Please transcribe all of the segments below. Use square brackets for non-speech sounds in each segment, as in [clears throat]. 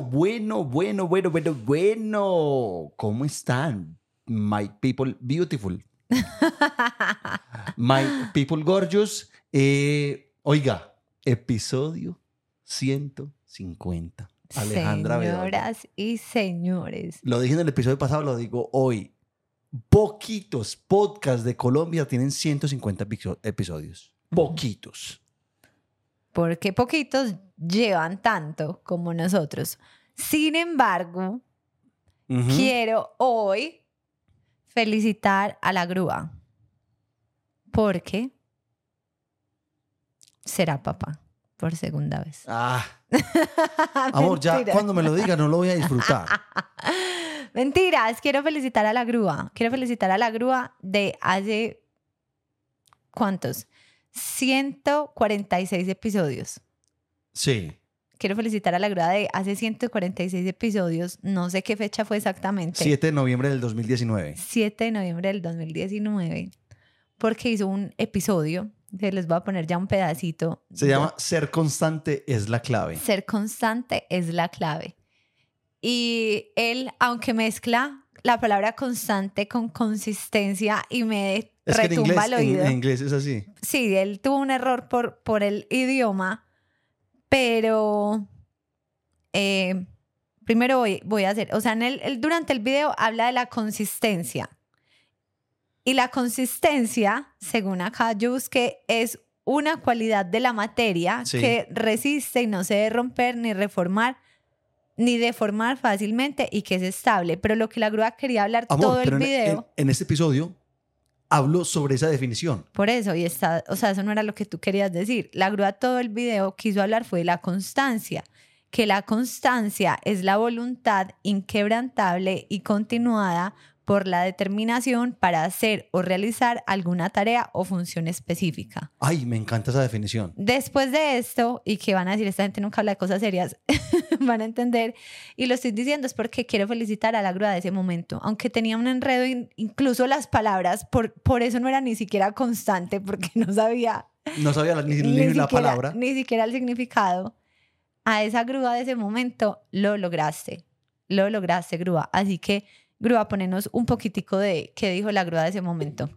Bueno, bueno, bueno, bueno, bueno, bueno. ¿Cómo están? My people beautiful. [laughs] My people gorgeous. Eh, oiga, episodio 150. Alejandra Bedoya. Señoras y señores. Lo dije en el episodio pasado, lo digo hoy. Poquitos podcasts de Colombia tienen 150 episo- episodios. Poquitos. Porque poquitos llevan tanto como nosotros. Sin embargo, quiero hoy felicitar a la grúa. Porque será papá por segunda vez. [laughs] Ah, [laughs] amor, ya cuando me lo diga no lo voy a disfrutar. [laughs] Mentiras, quiero felicitar a la grúa. Quiero felicitar a la grúa de hace. ¿Cuántos? 146 episodios. Sí. Quiero felicitar a la grúa de hace 146 episodios. No sé qué fecha fue exactamente. 7 de noviembre del 2019. 7 de noviembre del 2019. Porque hizo un episodio. que les voy a poner ya un pedacito. Se llama Ser constante es la clave. Ser constante es la clave. Y él, aunque mezcla la palabra constante con consistencia y me Es que en retumba inglés, en- oído. en inglés es así. Sí, él tuvo un error por, por el idioma, pero eh, primero voy, voy a hacer, o sea, en el, el- durante el video habla de la consistencia. Y la consistencia, según acá yo busqué, es una cualidad de la materia Sí. que resiste y no se debe romper ni reformar ni deformar fácilmente y que es estable. Pero lo que la grúa quería hablar Amor, todo el en- video... en, en este episodio hablo sobre esa definición. Por eso, y está, o sea, eso no era lo que tú querías decir. La grúa todo el video quiso hablar fue de la constancia, que la constancia es la voluntad inquebrantable y continuada por la determinación para hacer o realizar alguna tarea o función específica. Ay, me encanta esa definición. Después de esto, y que van a decir, esta gente nunca habla de cosas serias, [laughs] van a entender, y lo estoy diciendo es porque quiero felicitar a la grúa de ese momento, aunque tenía un enredo, in- incluso las palabras, por, por eso no era ni siquiera constante, porque no sabía No sabía la- ni, ni ni la siquiera- palabra. Ni siquiera el significado. A esa grúa de ese momento lo lograste. Lo lograste, grúa. Así que, grúa, ponenos un poquitico de qué dijo la grúa de ese momento.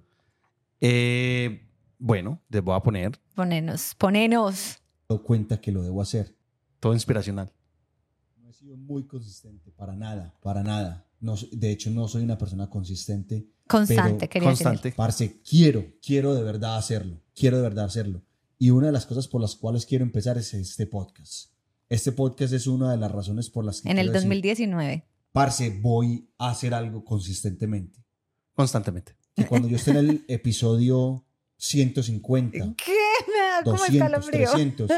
Eh, bueno, les voy a poner Ponenos, ponenos. dado cuenta que lo debo hacer. todo inspiracional. No he sido muy consistente, para nada, para nada. No, de hecho, no soy una persona consistente. Constante, quería decir. Constante. Parce, quiero, quiero de verdad hacerlo. Quiero de verdad hacerlo. Y una de las cosas por las cuales quiero empezar es este podcast. Este podcast es una de las razones por las que En el quiero decir, 2019. Parce, voy a hacer algo consistentemente. Constantemente. Y cuando yo esté en el episodio 150, [laughs] ¿Qué? Me da como 200, escalofrío. 300,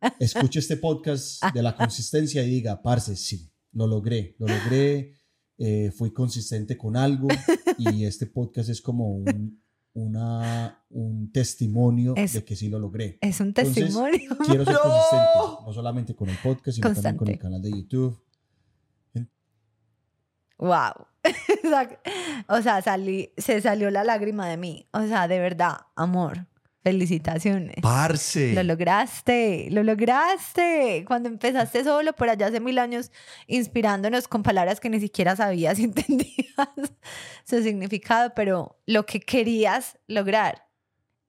[laughs] escuche este podcast de la consistencia y diga, parce, sí, lo logré, lo logré, eh, fui consistente con algo y este podcast es como un, una, un testimonio Es- de que sí lo logré. Es un Entonces, testimonio. Quiero ser [laughs] consistente, no solamente con el podcast, sino también con el Constante. canal de YouTube. Wow. [laughs] o sea, salí, se salió la lágrima de mí. O sea, de verdad, amor. Felicitaciones. Parce. Lo lograste, lo lograste. Cuando empezaste solo por allá hace mil años, inspirándonos con palabras que ni siquiera sabías y [laughs] entendías su significado, pero lo que querías lograr,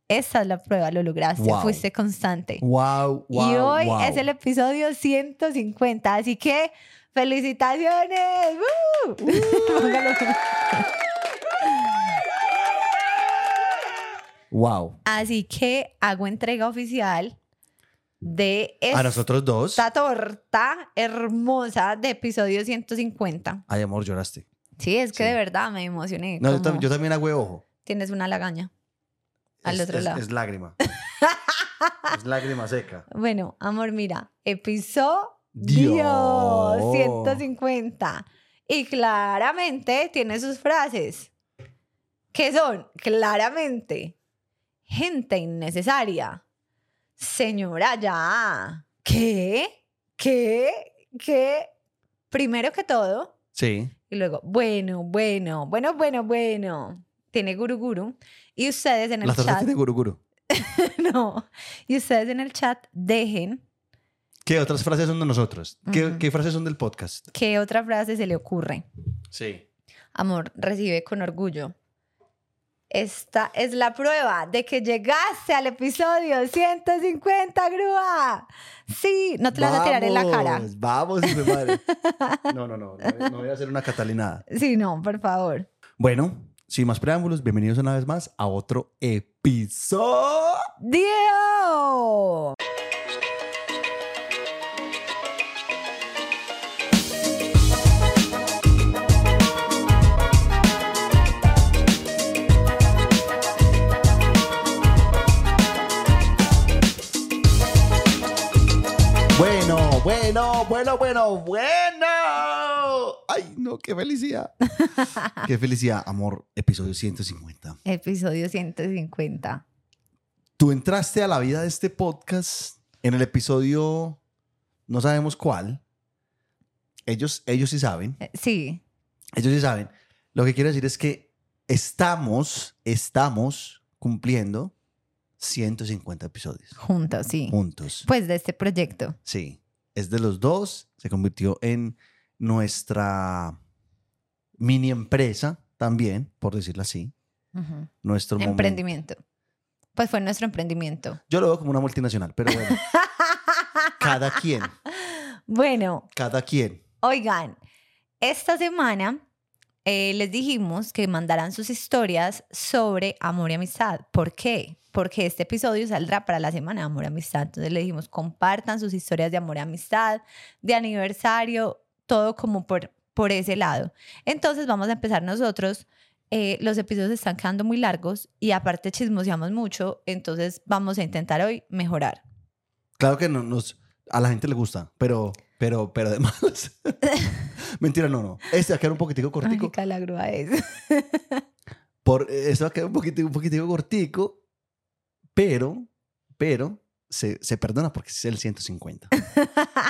esa es la prueba, lo lograste, Wow. fuiste constante. Wow, wow. y hoy wow. es el episodio 150, así que felicitaciones. ¡Woo! [laughs] Póngalo. Wow. Así que hago entrega oficial de A nosotros dos. esta torta hermosa de episodio 150. Ay, amor, lloraste. Sí, es que Sí. de verdad me emocioné. No, yo, como tam- yo también hago ojo. Tienes una lagaña. Al Es- otro es- lado. Es lágrima. [laughs] es lágrima seca. Bueno, amor, mira, episodio Dios. 150. Y claramente tiene sus frases. que son? Claramente, gente innecesaria. Señora, ya. ¿Qué? ¿Qué? ¿Qué? Primero que todo, Sí. y luego, bueno, bueno, bueno, bueno, bueno. Tiene guru guru. Y ustedes en el La chat. tiene guruguru. [laughs] no. Y ustedes en el chat dejen ¿Qué otras frases son de nosotros? ¿Qué, frases son del podcast? ¿Qué otra frase se le ocurre? Sí. Amor, recibe con orgullo. Esta es la prueba de que llegaste al episodio 150, grúa. Sí, no te la vas a tirar en la cara. Vamos, madre. [laughs] No, no, no, no, no voy a hacer una catalinada. Sí, no, por favor. Bueno, sin más preámbulos, bienvenidos una vez más a otro episodio. Bueno, bueno, bueno, bueno, bueno. Ay, no, qué felicidad. [laughs] qué felicidad, amor. Episodio 150. Episodio 150. Tú entraste a la vida de este podcast en el episodio, no sabemos cuál. Ellos, ellos sí saben. Eh, Sí, Ellos sí saben. Lo que quiero decir es que estamos, estamos cumpliendo 150 episodios juntos, sí. juntos. Pues de este proyecto. Sí, es de los dos. Se convirtió en nuestra mini empresa también, por decirlo así. Nuestro momento. Emprendimiento. Pues fue nuestro emprendimiento. Yo lo veo como una multinacional, pero bueno, [laughs] cada quien, Bueno, cada quien. Oigan, esta semana eh, les dijimos que mandaran sus historias sobre amor y amistad. ¿Por qué? Porque este episodio saldrá para la semana de amor y amistad. Entonces les dijimos, compartan sus historias de amor y amistad, de aniversario, todo como por, por ese lado. Entonces vamos a empezar nosotros. Eh, los episodios están quedando muy largos y aparte chismoseamos mucho, entonces vamos a intentar hoy mejorar. Claro que no, nos, a la gente le gusta, pero, pero, pero además. [laughs] Mentira, no, no. Este va a quedar un poquitico cortico. Ay, la grúa es. Por, este va a quedar un poquitico, un poquitico cortico, pero, pero se, se perdona porque es el 150.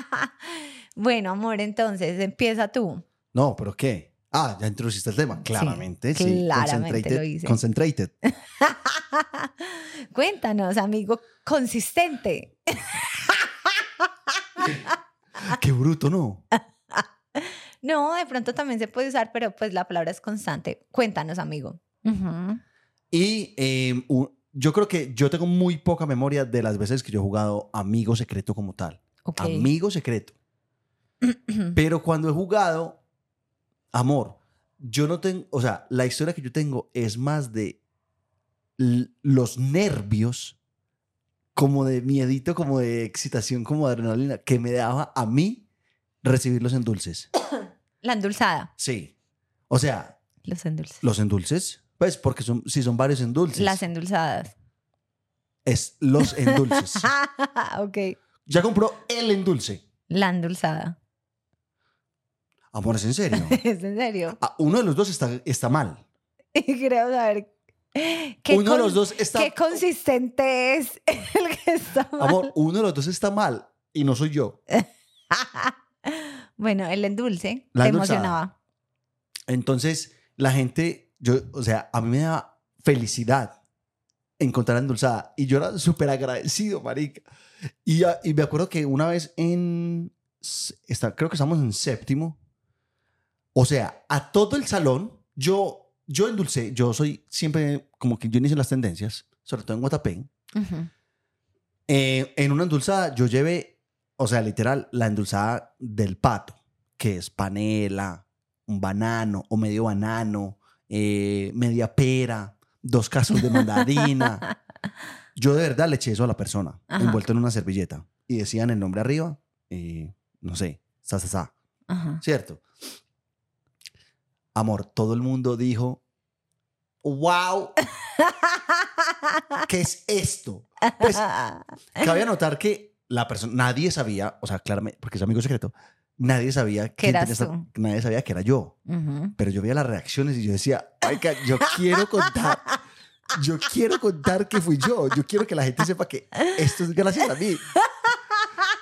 [laughs] bueno, amor, entonces empieza tú. No, pero ¿qué? Ah, ya introduciste el tema. Claramente, sí. claramente lo Concentrated- hice. Concentrated. [laughs] Cuéntanos, amigo consistente. [laughs] Qué bruto, ¿no? [laughs] No, de pronto también se puede usar, pero pues la palabra es constante. Cuéntanos, amigo. Y eh, u- yo creo que yo tengo muy poca memoria de las veces que yo he jugado amigo secreto como tal. Amigo secreto. [clears throat] Pero cuando he jugado, amor, yo no tengo, o sea, la historia que yo tengo es más de los nervios, como de miedito, como de excitación, como de adrenalina, que me daba a mí recibirlos en dulces. [coughs] La endulzada. Sí. O sea, Los endulces. los endulces, pues porque son, si son varios endulces, Las endulzadas. es los endulces. [laughs] ok. ya compró el endulce. La endulzada. Amor, es en serio. [laughs] ¿Es en serio? Ah, Uno de los dos está, está mal. Y [laughs] creo saber Uno de los dos está... qué consistente es [laughs] el que está mal. Amor, uno de los dos está mal y no soy yo. [laughs] bueno, el endulce La te endulzada. emocionaba. Entonces, la gente, yo, o sea, a mí me da felicidad encontrar endulzada. Y yo era súper agradecido, marica. Y, y me acuerdo que una vez en, está, creo que estamos en séptimo, o sea, a todo el salón, yo, yo endulcé, yo soy siempre como que yo inicio las tendencias, sobre todo en Guatapé. Ujú. Eh, en una endulzada yo llevé, o sea, literal, la endulzada del pato, que es panela, un banano o medio banano, eh, media pera, dos cascos de mandarina. [laughs] Yo de verdad le eché eso a la persona, Ajá. envuelto en una servilleta. Y decían el nombre arriba, y no sé, sa, sa, sa, Ajá. ¿cierto? Amor, todo el mundo dijo, wow, ¿qué es esto? Pues Cabe anotar que la persona, nadie sabía, o sea, claramente, porque es amigo secreto, nadie sabía quién eras tenía esta- tú. nadie sabía que era yo. Ujú. Pero yo veía las reacciones y yo decía, oiga, yo quiero contar, yo quiero contar que fui yo, yo quiero que la gente sepa que esto es gracias a mí.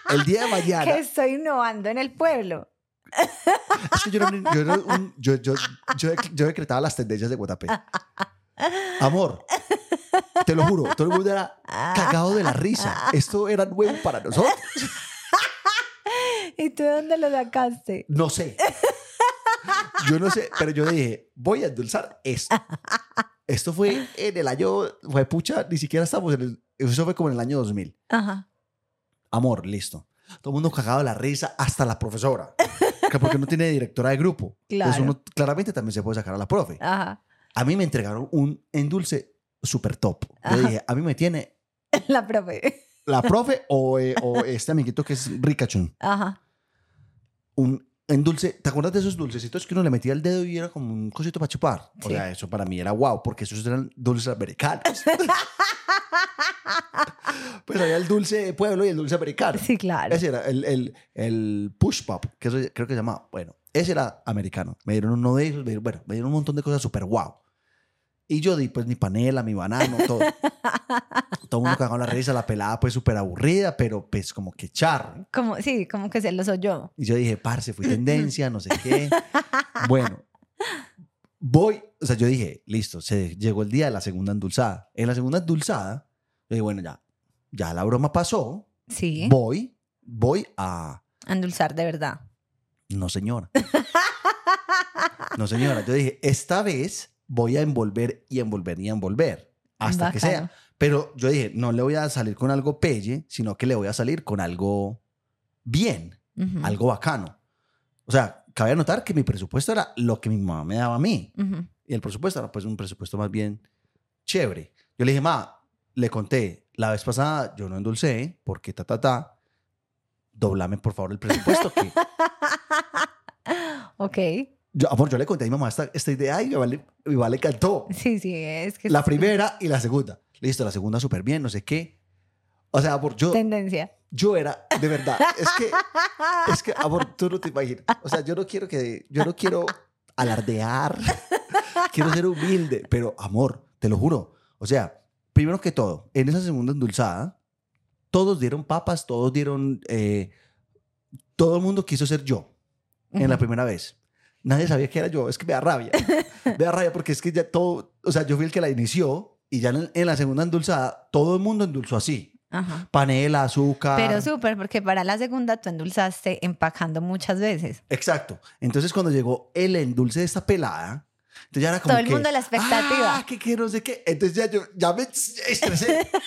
El día de mañana, que estoy innovando en el pueblo. Es que yo, era un- yo, era un- yo, yo, yo, decretaba las tendencias de Guatapé. Amor, te lo juro, todo el mundo era cagado de la risa. Esto era nuevo para nosotros. [laughs] ¿Y tú de dónde lo sacaste? No sé. Yo no sé, pero yo dije, voy a endulzar esto. Esto fue en el año, fue pucha, ni siquiera estamos en el, eso fue como en el año 2000. Ajá. Amor, listo. Todo el mundo cagado de la risa, hasta la profesora. Que porque no tiene directora de grupo. Entonces Claro. uno claramente también se puede sacar a la profe. Ajá. A mí me entregaron un endulce super top. Yo dije, a mí me tiene [laughs] La profe. la profe o, eh, o este amiguito que es ricachón. Ajá. Un endulce, ¿te acuerdas de esos dulcecitos que uno le metía el dedo y era como un cosito para chupar? O Sí. sea, eso para mí era wow, porque esos eran dulces americanos. [laughs] pues había el dulce de pueblo y el dulce americano. Sí, claro. Ese era el, el, el push pop, que eso creo que se llamaba. Bueno, ese era americano. Me dieron uno de esos, me dieron- bueno, me dieron un montón de cosas súper wow. Y yo di pues mi panela, mi banano, todo. [laughs] todo el mundo cagó la risa, la pelada pues súper aburrida, pero pues como que charro. Como, sí, como que se los oyó. Y yo dije, parce, fui tendencia, no sé qué. [laughs] Bueno, voy, o sea, yo dije, listo, se llegó el día de la segunda endulzada. En la segunda endulzada, yo dije, bueno, ya, ya la broma pasó, Sí. voy, voy a... Endulzar de verdad. No, señora. No, señora. Yo dije, esta vez voy a envolver y envolver y envolver hasta que sea. Pero yo dije, no le voy a salir con algo pelle, sino que le voy a salir con algo bien, Ujú. algo bacano. O sea, cabe anotar que mi presupuesto era lo que mi mamá me daba a mí. Ujú. Y el presupuesto era pues un presupuesto más bien chévere. Yo le dije, ma, le conté, la vez pasada yo no endulcé porque ta, ta, ta. Doblame por favor el presupuesto que [laughs] Ok. Yo, amor, yo le conté a mi mamá esta, esta idea y mi mamá, le, mi mamá le encantó. Sí, sí, es que La es primera y la segunda. Listo, la segunda súper bien, no sé qué. O sea, amor, yo, tendencia. yo era, de verdad, es que, [laughs] es que, amor, tú no te imaginas. O sea, yo no quiero que, yo no quiero alardear, [laughs] quiero ser humilde, pero amor, te lo juro. O sea, primero que todo, en esa segunda endulzada, todos dieron papas, todos dieron, eh, todo el mundo quiso ser yo en la primera vez. Nadie sabía que era yo. Es que me da rabia. me da rabia porque es que ya todo, o sea, yo fui el que la inició y ya en, en la segunda endulzada, todo el mundo endulzó así. Ajá. Panela, azúcar. Pero súper, porque para la segunda tú endulzaste empacando muchas veces. Exacto. Entonces cuando llegó el endulce de esta pelada, entonces ya era como Todo el que, mundo a la expectativa. Ah, que, que no sé qué. Entonces ya yo ya me estresé. [laughs]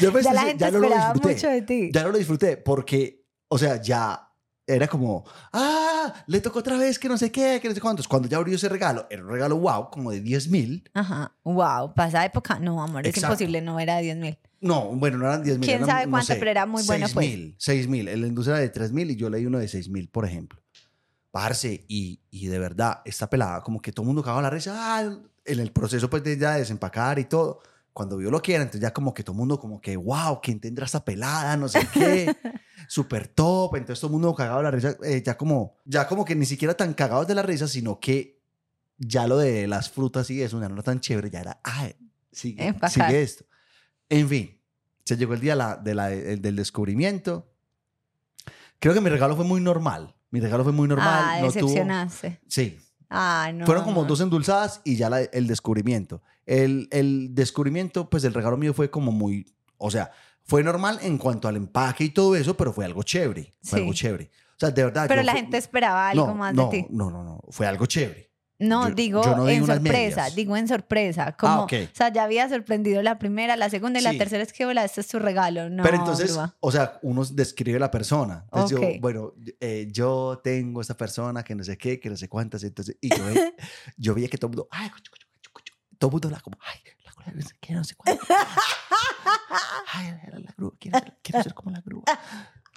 Yo me ya la gente no lo disfruté. mucho de ti. Ya no lo disfruté porque, o sea, ya era como, ah, le tocó otra vez que no sé qué, que no sé cuántos. Cuando ya abrió ese regalo, era un regalo wow, como de 10 mil. Ajá. Wow. Para esa época, no, amor, es Exacto. imposible, no era 10 mil. No, bueno, no eran 10 mil. ¿Quién sabe cuánto, pero era muy bueno, pues. mil, 6 mil. El endulce era de 3 mil y yo leí uno de 6 mil, por ejemplo. Parce, y, y de verdad, esta pelada, como que todo el mundo cagaba la risa, ah, en el proceso pues de ya desempacar y todo. Cuando vio lo que era, entonces ya como que todo el mundo como que, wow, ¿quién tendrá esta pelada? No sé qué. [laughs] Súper top. Entonces todo el mundo cagaba la risa, eh, ya como, ya como que ni siquiera tan cagados de la risa, sino que ya lo de las frutas y eso ya no era tan chévere, ya era, ay, sigue, sigue esto. En fin, se llegó el día la- de la- el- del descubrimiento. Creo que mi regalo fue muy normal. Mi regalo fue muy normal. ah, no tuvo, decepcionaste. sí, Ah, no. fueron como dos endulzadas y ya la- el descubrimiento. El, el descubrimiento, pues el regalo mío fue como muy, o sea, fue normal en cuanto al empaque y todo eso, pero fue algo chévere. Fue Sí. algo chévere. O sea, de verdad. Pero la fue- gente esperaba algo no, más no, de ti. No, no, no, fue algo chévere. No, Yo- digo yo no en sorpresa, digo en sorpresa. Como, ok. O sea, ya había sorprendido la primera, la segunda y la Sí. tercera es que, hola, este es tu regalo. No, Pero entonces, grúa. o sea, uno describe la persona. Entonces Ok. yo, bueno, eh, yo tengo esta persona que no sé qué, que no sé cuántas. Entonces, y yo, [laughs] yo veía que todo el mundo, ay, todo el mundo hablaba como, ay, la sé qué, no sé cuánto. Ay, la, la grúa, quiero ser, quiero ser como la grúa.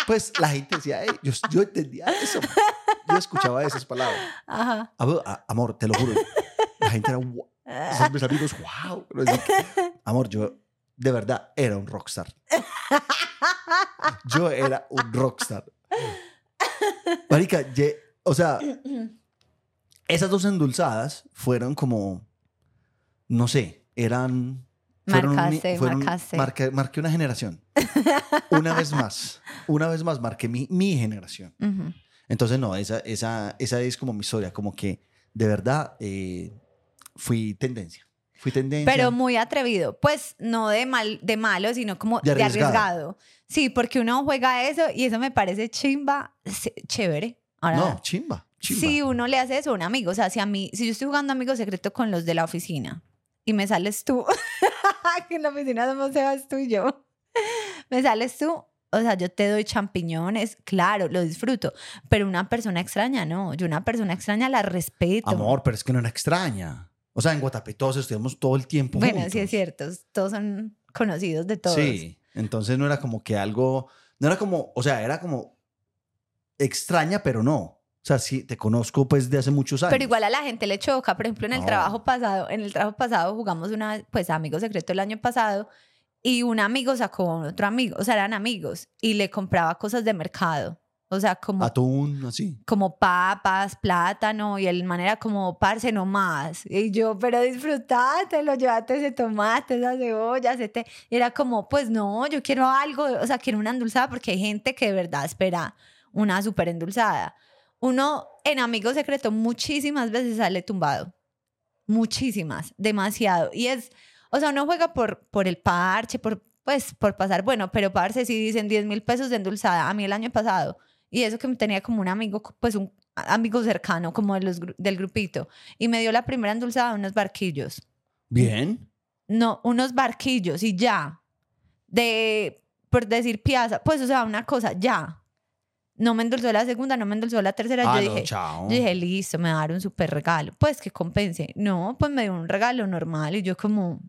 Pues la gente decía, "Ey", yo, yo entendía eso. Yo escuchaba esas palabras. Ajá. Amor, te lo juro. La gente era, "Wow". Esos mis amigos, wow. Amor, yo de verdad era un rockstar. Yo era un rockstar. Marica, ye- o sea, esas dos endulzadas fueron como, no sé, eran... fueron Marcaste, marcaste. marqué, marqué una generación. [laughs] Una vez más, una vez más marqué mi, mi generación. Entonces, no, esa, esa, esa es como mi historia, como que de verdad eh, fui tendencia. Fui tendencia. Pero muy atrevido. Pues no de, mal, de malo, sino como De de arriesgado. Sí, porque uno juega eso y eso me parece chimba, chévere. Ahora, no, chimba, chimba. si uno le hace eso a un amigo, o sea, si a mí, si yo estoy jugando amigo secreto con los de la oficina y me sales tú, [laughs] que en la oficina somos Sebas tú y yo, me sales tú, o sea, yo te doy champiñones, claro, lo disfruto, pero una persona extraña no, yo una persona extraña la respeto. Amor, pero es que no era extraña. O sea, en Guatapé todos estuvimos todo el tiempo Bueno, juntos. sí es cierto, todos son conocidos de todos. Sí, entonces no era como que algo, no era como, o sea, era como extraña, pero no. O sea, sí, te conozco pues de hace muchos años. Pero igual a la gente le choca, por ejemplo, en el No. trabajo pasado, en el trabajo pasado jugamos una, pues amigo secreto el año pasado y un amigo sacó a otro amigo, o sea, eran amigos y le compraba cosas de mercado, o sea, como Atún, así. como papas, plátano y el manera como parce no más. Y yo, pero disfrutátelo, llévate ese tomate, esa cebolla, ese té. Y era como, pues no, yo quiero algo, o sea, quiero una endulzada porque hay gente que de verdad espera una súper endulzada. Uno en Amigo Secreto muchísimas veces sale tumbado. Muchísimas, demasiado. Y es, o sea, uno juega por, por el parche, por, pues, por pasar, bueno, pero parce, si dicen 10 mil pesos de endulzada, a mí el año pasado, y eso que tenía como un amigo, pues un amigo cercano, como de los, del grupito, y me dio la primera endulzada unos barquillos. Bien. No, unos barquillos y ya. De, por decir piazza, pues, o sea, una cosa, ya. No me endulzó la segunda, no me endulzó la tercera. Ah, yo no, dije, chao. yo dije, listo, me va a dar un súper regalo. Pues que compense. No, pues me dio un regalo normal y yo como,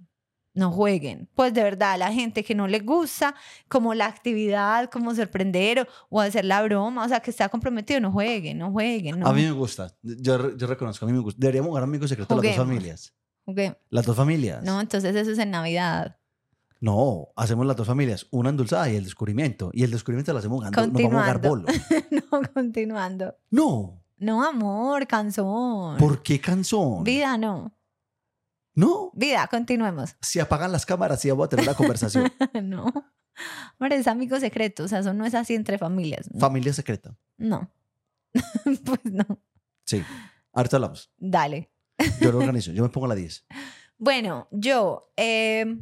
no jueguen. Pues de verdad, la gente que no le gusta como la actividad, como sorprender o, o hacer la broma, o sea, que está comprometido, no jueguen, no jueguen. No. A mí me gusta. Yo, yo reconozco, a mí me gusta. Deberíamos jugar amigos secretos las dos familias. Juguemos. Las dos familias. No, entonces eso es en Navidad. No, hacemos las dos familias. Una endulzada y el descubrimiento. Y el descubrimiento lo hacemos jugando. Nos vamos a jugar bolo. [laughs] no, continuando. No. No, amor, canción. ¿Por qué canción? Vida, no. No. Vida, continuemos. Si apagan las cámaras, sí vamos a tener una conversación. [laughs] no. Hombre, es amigo secreto, o sea, eso no es así entre familias. ¿no? Familia secreta. No. [laughs] pues no. Sí. Ahorita hablamos. Dale. Yo lo organizo. Yo me pongo a la 10. Bueno, yo, eh,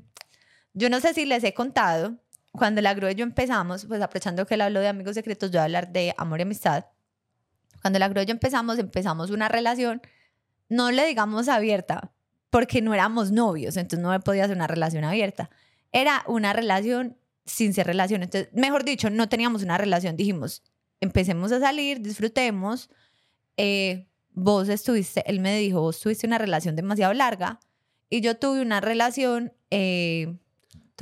yo no sé si les he contado, cuando la grúa y yo empezamos, pues aprovechando que él habló de amigos secretos, yo voy a hablar de amor y amistad. Cuando la grúa y yo empezamos, empezamos una relación, no le digamos abierta, porque no éramos novios, entonces no podía hacer una relación abierta. Era una relación sin ser relación. Entonces, mejor dicho, no teníamos una relación. Dijimos, empecemos a salir, disfrutemos. Eh, vos estuviste, él me dijo, vos tuviste una relación demasiado larga y yo tuve una relación eh,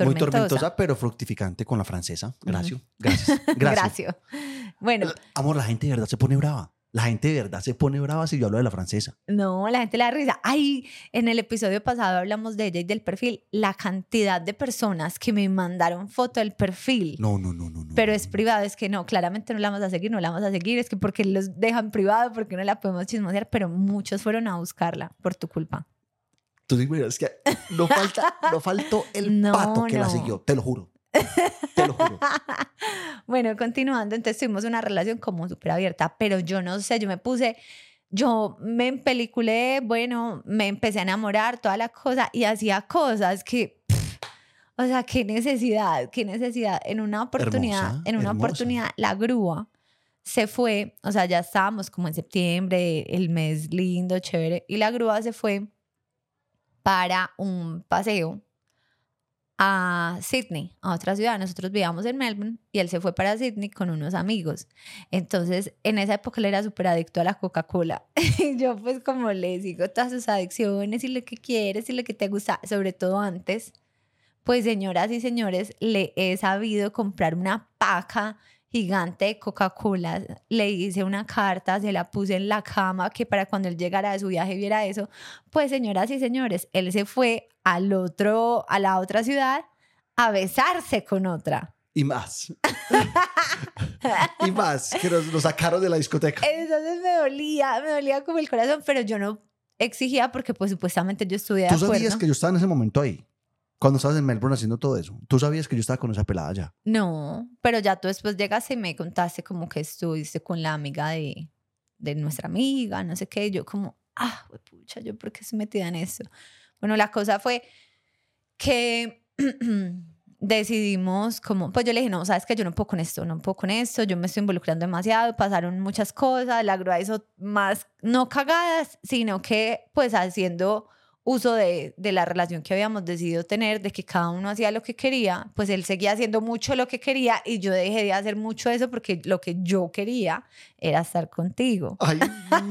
Muy tormentosa. pero fructificante con la francesa. Gracias. [laughs] Gracias. Gracias. Gracias. Bueno, Amor, la gente de verdad se pone brava. La gente de verdad se pone brava si yo hablo de la francesa. no, la gente le da risa. Ay, en el episodio pasado hablamos de ella y del perfil. La cantidad de personas que me mandaron foto del perfil. No, no, no, no. no Pero no, es no. privado, es que no, claramente no la vamos a seguir, no la vamos a seguir, es que porque los dejan privado, porque no la podemos chismosear, pero muchos fueron a buscarla por tu culpa. Tú es que no, falta, no faltó [laughs] el No, pato que la siguió. Te lo juro. Te lo juro. [laughs] bueno, continuando, entonces tuvimos una relación como súper abierta, pero yo no sé, yo me puse, yo me empeliculé, bueno, me empecé a enamorar, toda la cosa, y hacía cosas que, pff, o sea, qué necesidad, qué necesidad. En una oportunidad, Hermosa, en una hermosa. oportunidad, la grúa se fue, o sea, ya estábamos como en septiembre, el mes lindo, chévere, y la grúa se fue para un paseo a Sydney, a otra ciudad. Nosotros vivíamos en Melbourne y él se fue para Sydney con unos amigos. Entonces, en esa época él era súper adicto a la Coca-Cola. [laughs] Y yo pues como le sigo todas sus adicciones y lo que quieres y lo que te gusta, sobre todo antes, pues señoras y señores, le he sabido comprar una paca gigante de Coca-Cola. Le hice una carta, se la puse en la cama, que para cuando él llegara de su viaje viera eso. Pues señoras y señores, él se fue al otro, a la otra ciudad a besarse con otra. Y más. [laughs] y más. Que nos, nos sacaron de la discoteca. Entonces me dolía, me dolía como el corazón, pero yo no exigía porque pues supuestamente yo estuve de Tú acuerdo. sabías que yo estaba en ese momento ahí. Cuando estabas en Melbourne haciendo todo eso. Tú sabías que yo estaba con esa pelada ya. No, pero ya tú después llegaste y me contaste como que estuviste con la amiga de, de nuestra amiga, no sé qué. Yo como, ah, pucha, ¿yo por qué estoy metida en eso? Bueno, la cosa fue que [clears throat] decidimos como, pues yo le dije, no, sabes que yo no puedo con esto, no puedo con esto, yo me estoy involucrando demasiado, pasaron muchas cosas, la grúa hizo más, no cagadas, sino que pues haciendo uso de, de, la relación que habíamos decidido tener, de que cada uno hacía lo que quería, pues él seguía haciendo mucho lo que quería y yo dejé de hacer mucho eso porque lo que yo quería era estar contigo. Ay,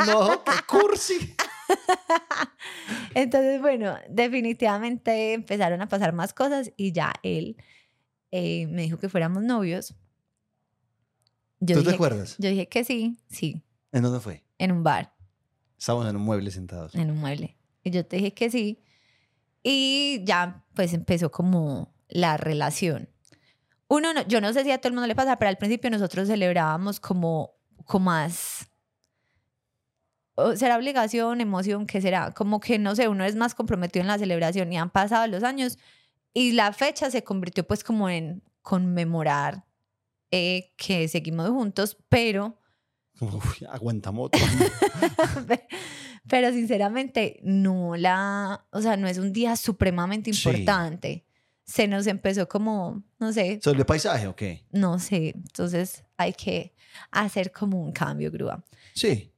no, qué cursi. [laughs] Entonces, bueno, definitivamente empezaron a pasar más cosas y ya él eh, me dijo que fuéramos novios. Yo ¿Tú te acuerdas? Yo dije que sí, sí. ¿En dónde fue? En un bar. Estábamos en un mueble sentados. En un mueble. Y yo te dije que sí. Y ya, pues empezó como la relación. Uno, no, yo no sé si a todo el mundo le pasa, pero al principio nosotros celebrábamos como, como más será obligación, emoción, ¿qué será? Como que, no sé, uno es más comprometido en la celebración y han pasado los años y la fecha se convirtió pues como en conmemorar eh, que seguimos juntos, pero... Uy, aguantamos. [laughs] [laughs] pero sinceramente no la, o sea, no es un día supremamente importante. Se nos empezó como, no sé. ¿Sobre el paisaje o qué? No sé, entonces hay que hacer como un cambio, grúa. Sí.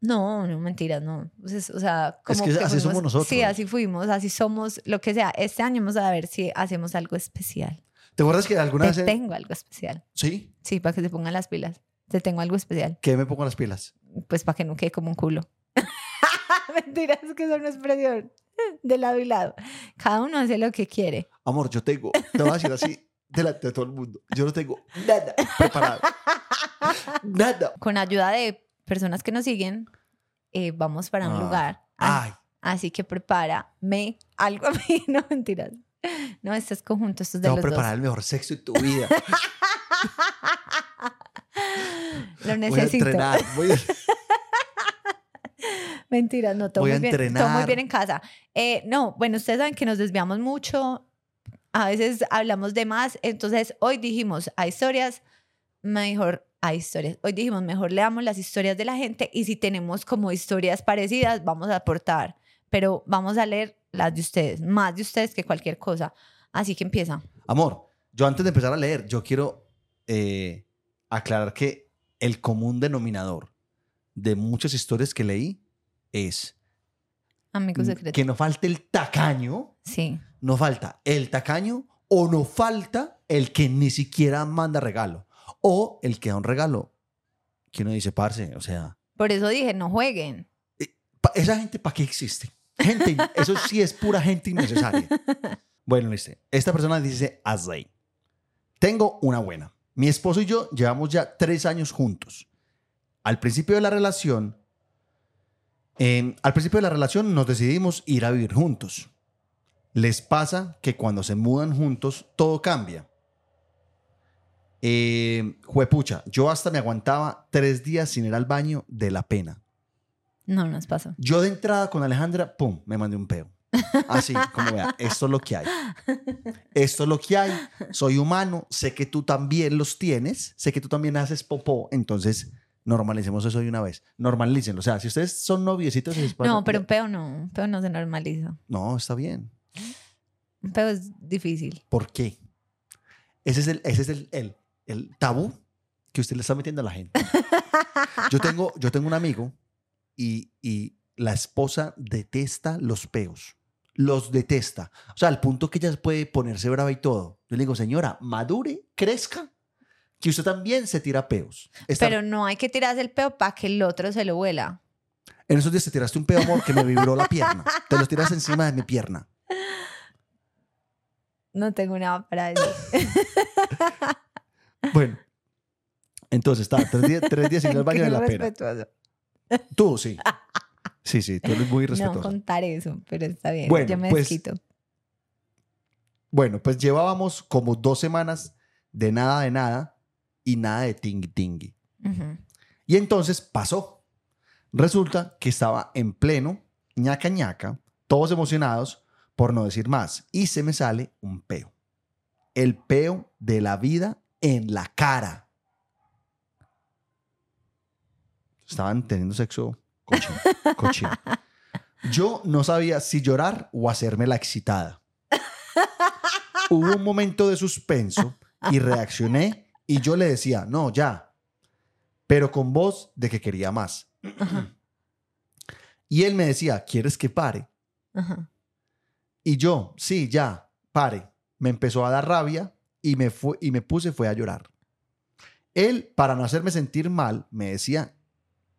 No, no, mentiras, no. Pues o sea, como es que, así somos nosotros. Sí, así fuimos, así somos, lo que sea. Este año vamos a ver si hacemos algo especial. ¿Te acuerdas que alguna Te tengo algo especial. ¿Sí? Sí, para que se pongan las pilas. Te tengo algo especial. ¿Qué me pongo las pilas? Pues para que no quede como un culo. [laughs] Mentiras, que son una expresión [laughs] de lado y lado. Cada uno hace lo que quiere. Amor, yo tengo, te voy a decir así, delante de todo el mundo, yo no tengo nada preparado. [laughs] nada. Con ayuda de personas que nos siguen, eh, vamos para un ah, lugar. Ay. Así que prepárame algo a mí. No, mentiras. No, este es conjunto, esto es de Te voy a preparar el mejor sexo de tu vida. Lo necesito. Voy a entrenar. Voy a... Mentira, no, todo, voy muy a bien, entrenar. todo muy bien en casa. Eh, no, bueno, ustedes saben que nos desviamos mucho. A veces hablamos de más. Entonces, hoy dijimos, hay historias mejor hay historias. Hoy dijimos, mejor leamos las historias de la gente y si tenemos como historias parecidas, vamos a aportar. Pero vamos a leer las de ustedes, más de ustedes que cualquier cosa. Así que empieza. Amor, yo antes de empezar a leer, yo quiero eh, aclarar que el común denominador de muchas historias que leí es Amigo secreto. que no falte el tacaño. Sí. No falta el tacaño o no falta el que ni siquiera manda regalo. O el que da un regalo, que uno dice, parce, o sea... Por eso dije, no jueguen. Eh, ¿Esa gente para qué existe? Gente, [laughs] eso sí es pura gente innecesaria. Bueno, dice, esta persona dice, Asley, tengo una buena. Mi esposo y yo llevamos ya tres años juntos. Al principio de la relación, al principio de la relación nos decidimos ir a vivir juntos. Les pasa que cuando se mudan juntos, todo cambia. Eh, juepucha, yo hasta me aguantaba tres días sin ir al baño de la pena. No nos pasó. Yo de entrada con Alejandra, pum, me mandé un peo. Así, como vea, esto es lo que hay. Esto es lo que hay. Soy humano, sé que tú también los tienes, sé que tú también haces popó, entonces normalicemos eso de una vez. Normalícenlo. O sea, si ustedes son noviecitos... No, pero un peo no, un peo no se normaliza. No, está bien. Un peo es difícil. ¿Por qué? Ese es el, ese es el, el el tabú que usted le está metiendo a la gente. [laughs] Yo tengo, yo tengo un amigo y, y la esposa detesta los peos. Los detesta. O sea, al punto que ella puede ponerse brava y todo. Yo le digo, señora, madure, crezca, que usted también se tira peos. Pero no hay que tirarse el peo para que el otro se lo huela. En esos días te tiraste un peo, amor, que me vibró la pierna. Te lo tiras encima de mi pierna. No tengo nada para decir. [laughs] Bueno, entonces está tres días, tres días sin al baño [laughs] de la pena. Tú sí. Sí, sí, tú eres muy respetuoso. [laughs] No contar eso, pero está bien. Bueno, Yo me pues, desquito. Bueno, pues llevábamos como dos semanas de nada de nada y nada de tingui tingui. Y entonces pasó. Resulta que estaba en pleno ñaca ñaca, todos emocionados, por no decir más, y se me sale un peo. El peo de la vida en la cara. Estaban teniendo sexo [laughs] cochino. Yo no sabía si llorar o hacerme la excitada. [laughs] Hubo un momento de suspenso y reaccioné y yo le decía, no, ya, pero con voz de que quería más. Y él me decía, ¿quieres que pare? Ajá. Y yo, sí, ya, pare. Me empezó a dar rabia y me, fue, y me puse fue a llorar. Él, para no hacerme sentir mal, me decía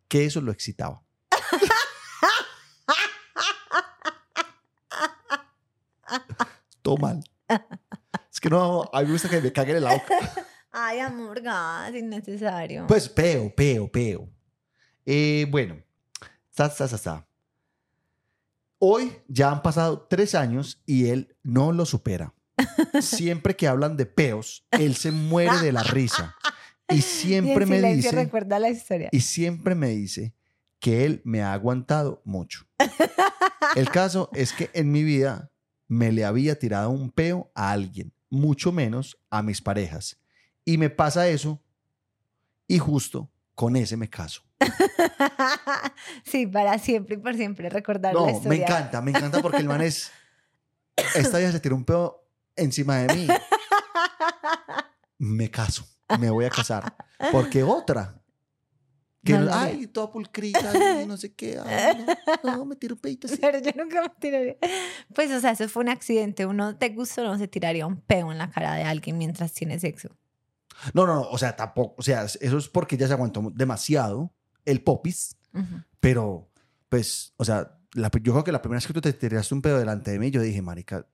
que eso lo excitaba. [laughs] Todo mal. Es que no, a mí me gusta que me caguen en la boca. Ay, amor, gas, innecesario. Pues peo, peo, peo. Eh, bueno, sa, sa, sa, sa. Hoy ya han pasado tres años y él no lo supera. Siempre que hablan de peos, él se muere de la risa. Y [laughs] siempre me dice, recuerda la historia. y siempre me dice que él me ha aguantado mucho. El caso es que en mi vida me le había tirado un peo a alguien, mucho menos a mis parejas. Y me pasa eso y justo con ese me caso. [laughs] sí, para siempre y por siempre recordar la No, historia. me encanta, me encanta porque el man es... Esta vieja se tiró un peo encima de mí. Me caso, me voy a casar. Porque otra... Que, No, no, ay, toda pulcrita, no sé qué. ay, no, no, me tiro un pedito así. Pero yo nunca me tiraría. Pues, o sea, eso fue un accidente. Uno te gusta o no se tiraría un peo en la cara de alguien mientras tiene sexo. No, no, no, o sea, tampoco, o sea, eso es porque ya se aguantó demasiado el popis, Ujú. pero, pues, o sea, la- yo creo que la primera vez que tú te tiraste un pedo delante de mí, yo dije, marica,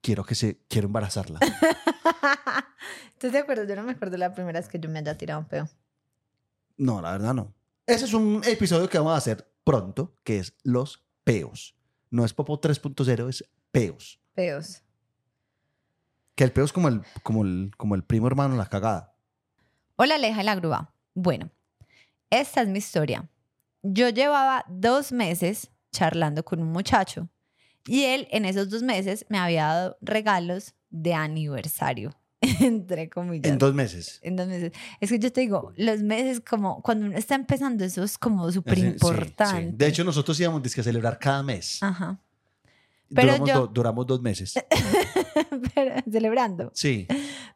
quiero que se, quiero embarazarla. [laughs] ¿Estás de acuerdo? Yo no me acuerdo la primera vez que yo me haya tirado un peo. No, la verdad no. Ese es un episodio que vamos a hacer pronto, que es los peos. No es Popo 3.0, es peos. Peos. Que el peo es como el, como el, como el primo hermano la cagada. Hola, Aleja y la grúa. Bueno, esta es mi historia. Yo llevaba dos meses charlando con un muchacho y él en esos dos meses me había dado regalos de aniversario, [laughs] entre comillas. En dos meses. en dos meses. Es que yo te digo, los meses como cuando uno está empezando, eso es como súper sí, importante. sí. De hecho, nosotros íbamos a celebrar cada mes. Ajá. pero duramos, yo- do- duramos dos meses. [laughs] [laughs] Pero- celebrando. Sí.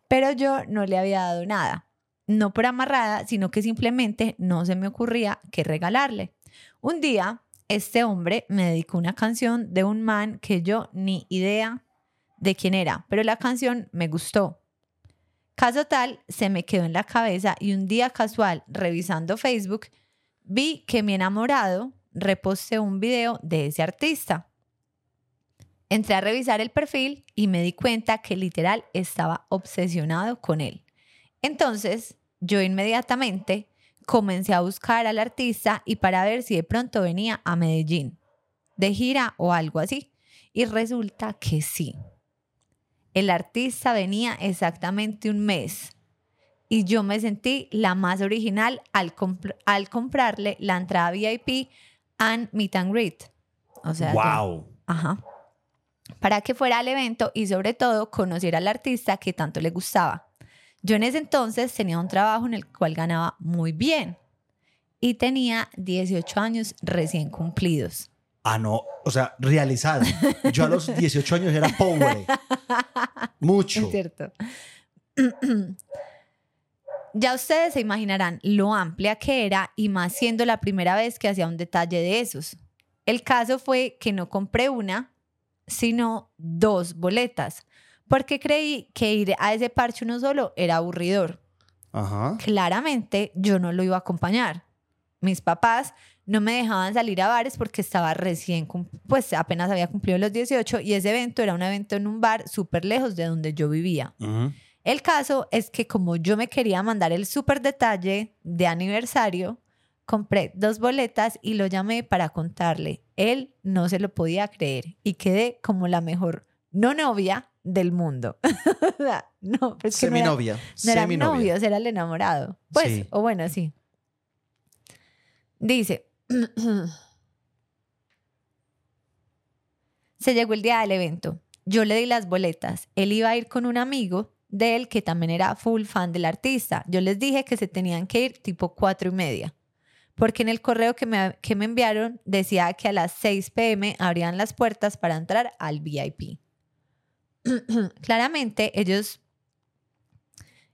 Pero yo no le había dado nada. No por amarrada, sino que simplemente no se me ocurría qué regalarle. Un día, este hombre me dedicó una canción de un man que yo ni idea de quién era, pero la canción me gustó. Caso tal, se me quedó en la cabeza y un día casual, revisando Facebook, vi que mi enamorado reposteó un video de ese artista. Entré a revisar el perfil y me di cuenta que literal estaba obsesionado con él. Entonces, yo inmediatamente comencé a buscar al artista y para ver si de pronto venía a Medellín, de gira o algo así. Y resulta que sí. El artista venía exactamente un mes y yo me sentí la más original al, compr- al comprarle la entrada VIP and meet and greet. O sea, yo- wow. Ajá. Para que fuera al evento y sobre todo conociera al artista que tanto le gustaba. Yo en ese entonces tenía un trabajo en el cual ganaba muy bien y tenía 18 años recién cumplidos. Ah, no. O sea, realizada. Yo a los [laughs] 18 años era pobre. Mucho. Es cierto. [clears throat] ya ustedes se imaginarán lo amplia que era y más siendo la primera vez que hacía un detalle de esos. El caso fue que no compré una, sino dos boletas, porque creí que ir a ese parche uno solo era aburridor. Ajá. Claramente yo no lo iba a acompañar. Mis papás no me dejaban salir a bares porque estaba recién, pues apenas había cumplido los 18 y ese evento era un evento en un bar súper lejos de donde yo vivía. El caso es que como yo me quería mandar el súper detalle de aniversario, compré dos boletas y lo llamé para contarle. Él no se lo podía creer y quedé como la mejor no novia del mundo. [laughs] No, es que no era, Seminovia. no era Seminovia. novio, era el enamorado. Pues, Sí. o bueno, sí. Dice, [clears throat] se llegó el día del evento. Yo le di las boletas. Él iba a ir con un amigo de él que también era full fan del artista. Yo les dije que se tenían que ir tipo cuatro y media. Porque en el correo que me, que me enviaron decía que a las 6 pm abrían las puertas para entrar al VIP. [clears throat] Claramente ellos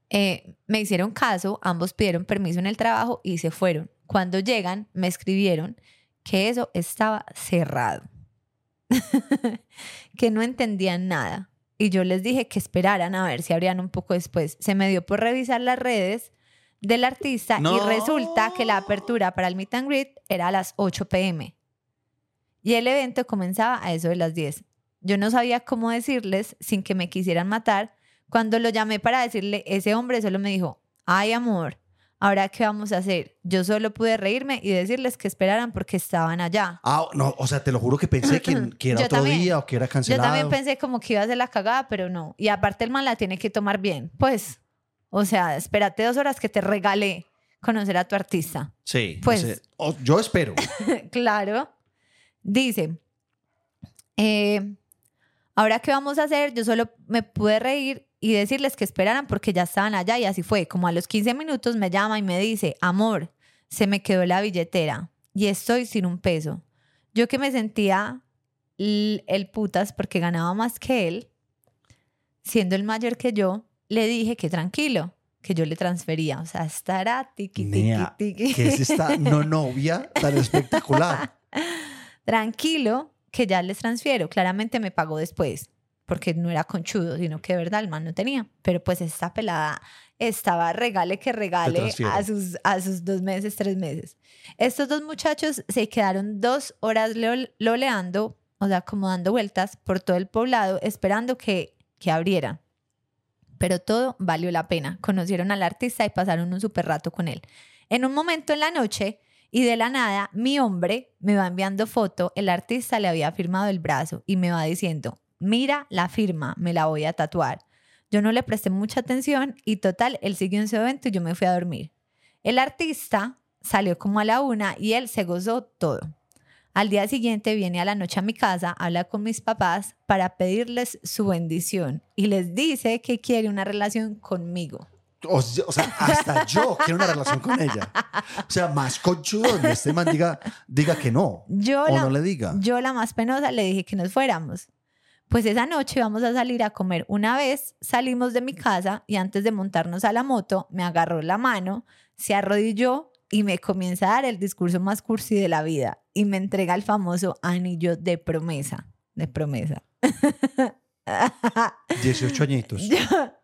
eh, me hicieron caso, ambos pidieron permiso en el trabajo y se fueron. Cuando llegan, me escribieron que eso estaba cerrado, [laughs] que no entendían nada. Y yo les dije que esperaran a ver si abrían un poco después. Se me dio por revisar las redes del artista No. y resulta que la apertura para el meet and greet era a las 8 pm. Y el evento comenzaba a eso de las 10. Yo no sabía cómo decirles sin que me quisieran matar. Cuando lo llamé para decirle, ese hombre solo me dijo, ay amor, ahora qué vamos a hacer. Yo solo pude reírme y decirles que esperaran porque estaban allá. Ah, no, o sea, te lo juro que pensé que, [clears throat] que era Yo otro también. día o que era Yo cancelado. también pensé como que iba a ser la cagada, pero no. Y aparte el man la tiene que tomar bien. Pues, o sea, espérate dos horas que te regalé conocer a tu artista. Sí, Pues- yo espero. [laughs] claro. Dice, eh, ahora qué vamos a hacer, yo solo me pude reír y decirles que esperaran porque ya estaban allá y así fue. Como a los 15 minutos me llama y me dice, amor, se me quedó la billetera y estoy sin un peso. Yo que me sentía el putas porque ganaba más que él, siendo el mayor que yo, le dije que tranquilo, que yo le transfería. O sea, estará tiqui, Nea, tiqui. que es esta [laughs] no novia tan espectacular. tranquilo que ya les transfiero. Claramente me pagó después, porque no era conchudo, sino que de verdad el man no tenía. Pero pues esta pelada estaba regale que regale a sus, a sus dos meses, tres meses. Estos dos muchachos se quedaron dos horas loleando, o sea, como dando vueltas por todo el poblado, esperando que, que abrieran. Pero todo valió la pena. Conocieron al artista y pasaron un super rato con él. En un momento en la noche, y de la nada, mi hombre me va enviando foto, el artista le había firmado el brazo y me va diciendo, mira la firma, me la voy a tatuar. Yo no le presté mucha atención y total, él siguió en su evento y yo me fui a dormir. El artista salió como a la una y él se gozó todo. Al día siguiente viene a la noche a mi casa, habla con mis papás para pedirles su bendición y les dice que quiere una relación conmigo. O, sea- o sea, hasta yo quiero una relación con ella. O sea, más conchudo donde este man diga, diga que no. Yo o la- no le diga. Yo, la más penosa, le dije que nos fuéramos. Pues esa noche íbamos a salir a comer. Una vez salimos de mi casa y antes de montarnos a la moto, me agarró la mano, se arrodilló y me comienza a dar el discurso más cursi de la vida y me entrega el famoso anillo de promesa. De promesa. [laughs] 18 añitos. Yo-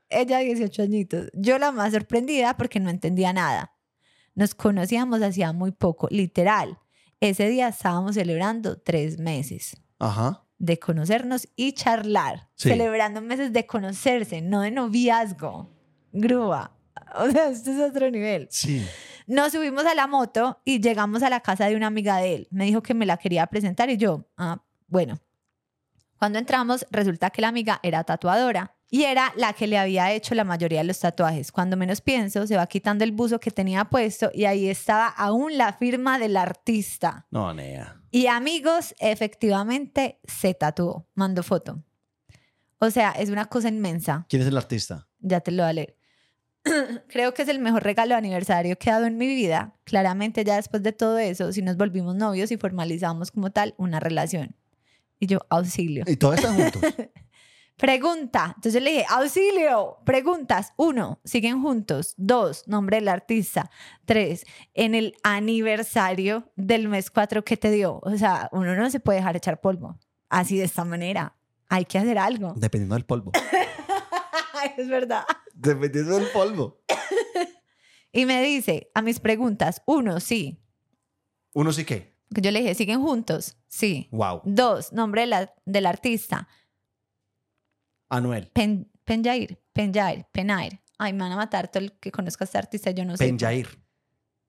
ella 18 añitos. Yo la más sorprendida porque no entendía nada. Nos conocíamos hacía muy poco, literal. Ese día estábamos celebrando tres meses Ajá. de conocernos y charlar. Sí. Celebrando meses de conocerse, no de noviazgo. Grúa. O sea, esto es otro nivel. Sí. Nos subimos a la moto y llegamos a la casa de una amiga de él. Me dijo que me la quería presentar y yo, ah, bueno. Cuando entramos, resulta que la amiga era tatuadora y era la que le había hecho la mayoría de los tatuajes. Cuando menos pienso, se va quitando el buzo que tenía puesto y ahí estaba aún la firma del artista. No, Nea. Y amigos, efectivamente se tatuó. Mando foto. O sea, es una cosa inmensa. ¿Quién es el artista? Ya te lo voy a leer. [clears throat] Creo que es el mejor regalo de aniversario que he dado en mi vida. Claramente ya después de todo eso, si nos volvimos novios y formalizamos como tal una relación. Y yo, auxilio. Y todos están juntos. [laughs] Pregunta. Entonces le dije, auxilio. Preguntas. Uno, siguen juntos. Dos, nombre del artista. Tres, en el aniversario del mes cuatro que te dio. O sea, uno no se puede dejar echar polvo. Así de esta manera. Hay que hacer algo. Dependiendo del polvo. [laughs] es verdad. Dependiendo del polvo. [coughs] Y me dice a mis preguntas, uno, sí. Uno sí. Que Yo le dije, ¿siguen juntos? Sí. Wow. Dos, nombre de la- del artista. Anuel. Pen, Penjair, Penjair, Penair. Ay, me van a matar todo el que conozca a este artista, yo no sé. Penjair.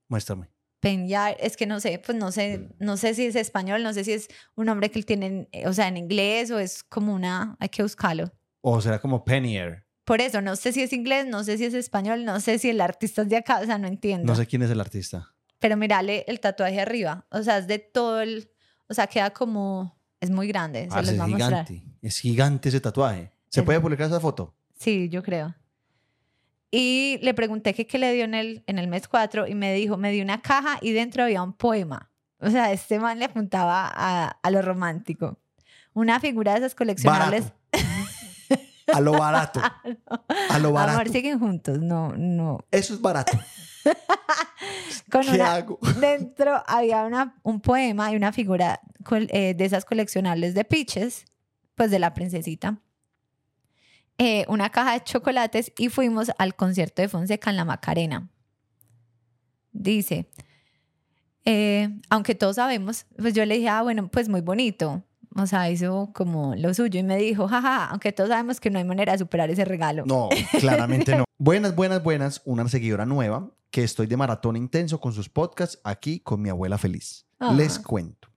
Muéstrame. Penjair, es que no sé, pues no sé, no sé si es español, no sé si es un nombre que él tiene, en- eh, o sea, en inglés o es como una, hay que buscarlo. O será como Penier. Por eso, no sé si es inglés, no sé si es español, no sé si el artista es de acá, o sea, no entiendo. No sé quién es el artista. Pero mírale el tatuaje arriba, o sea, es de todo el, o sea, queda como, es muy grande, se Ah, los es va a mostrar. gigante. Es gigante ese tatuaje. ¿Se Es- puede publicar esa foto? Sí, yo creo. Y le pregunté que qué le dio en el, en el mes 4 y me dijo, me dio una caja y dentro había un poema. O sea, este man le apuntaba a, a lo romántico. Una figura de esas coleccionables. Barato. A lo barato. A lo barato. Amor, siguen juntos. No, no. Eso es barato. Con ¿Qué una- hago? Dentro había una, un poema y una figura eh, de esas coleccionables de Peaches, pues de la princesita. Eh, una caja de chocolates y fuimos al concierto de Fonseca en la Macarena. Dice, eh, aunque todos sabemos, pues yo le dije, ah, bueno, pues muy bonito. O sea, hizo como lo suyo y me dijo, jaja, aunque todos sabemos que no hay manera de superar ese regalo. No, [laughs] claramente no. Buenas, buenas, buenas. Una seguidora nueva que estoy de maratón intenso con sus podcasts aquí con mi abuela feliz. Les cuento.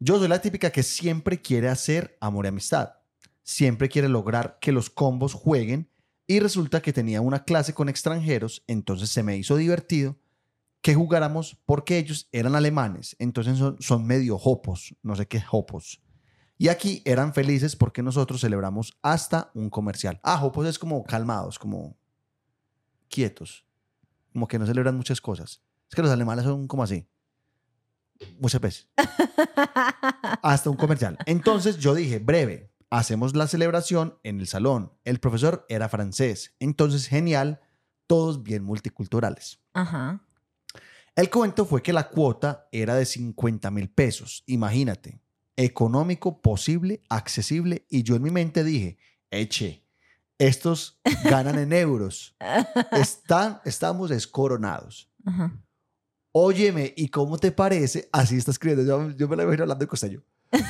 Yo soy la típica que siempre quiere hacer amor y amistad. Siempre quiere lograr que los combos jueguen y resulta que tenía una clase con extranjeros, entonces se me hizo divertido que jugáramos porque ellos eran alemanes, entonces son, son medio hopos, no sé qué hopos. Y aquí eran felices porque nosotros celebramos hasta un comercial. Ah, hopos es como calmados, como quietos, como que no celebran muchas cosas. Es que los alemanes son como así. Muchas [laughs] veces. Hasta un comercial. Entonces yo dije, breve, hacemos la celebración en el salón. El profesor era francés, entonces genial, todos bien multiculturales. Ajá. El cuento fue que la cuota era de 50 mil pesos. Imagínate, económico, posible, accesible. Y yo en mi mente dije, eche, estos [laughs] ganan en euros. Están, estamos descoronados. Ajá. Óyeme, ¿y cómo te parece? Así está escribiendo, yo, yo me la imagino hablando de costeño.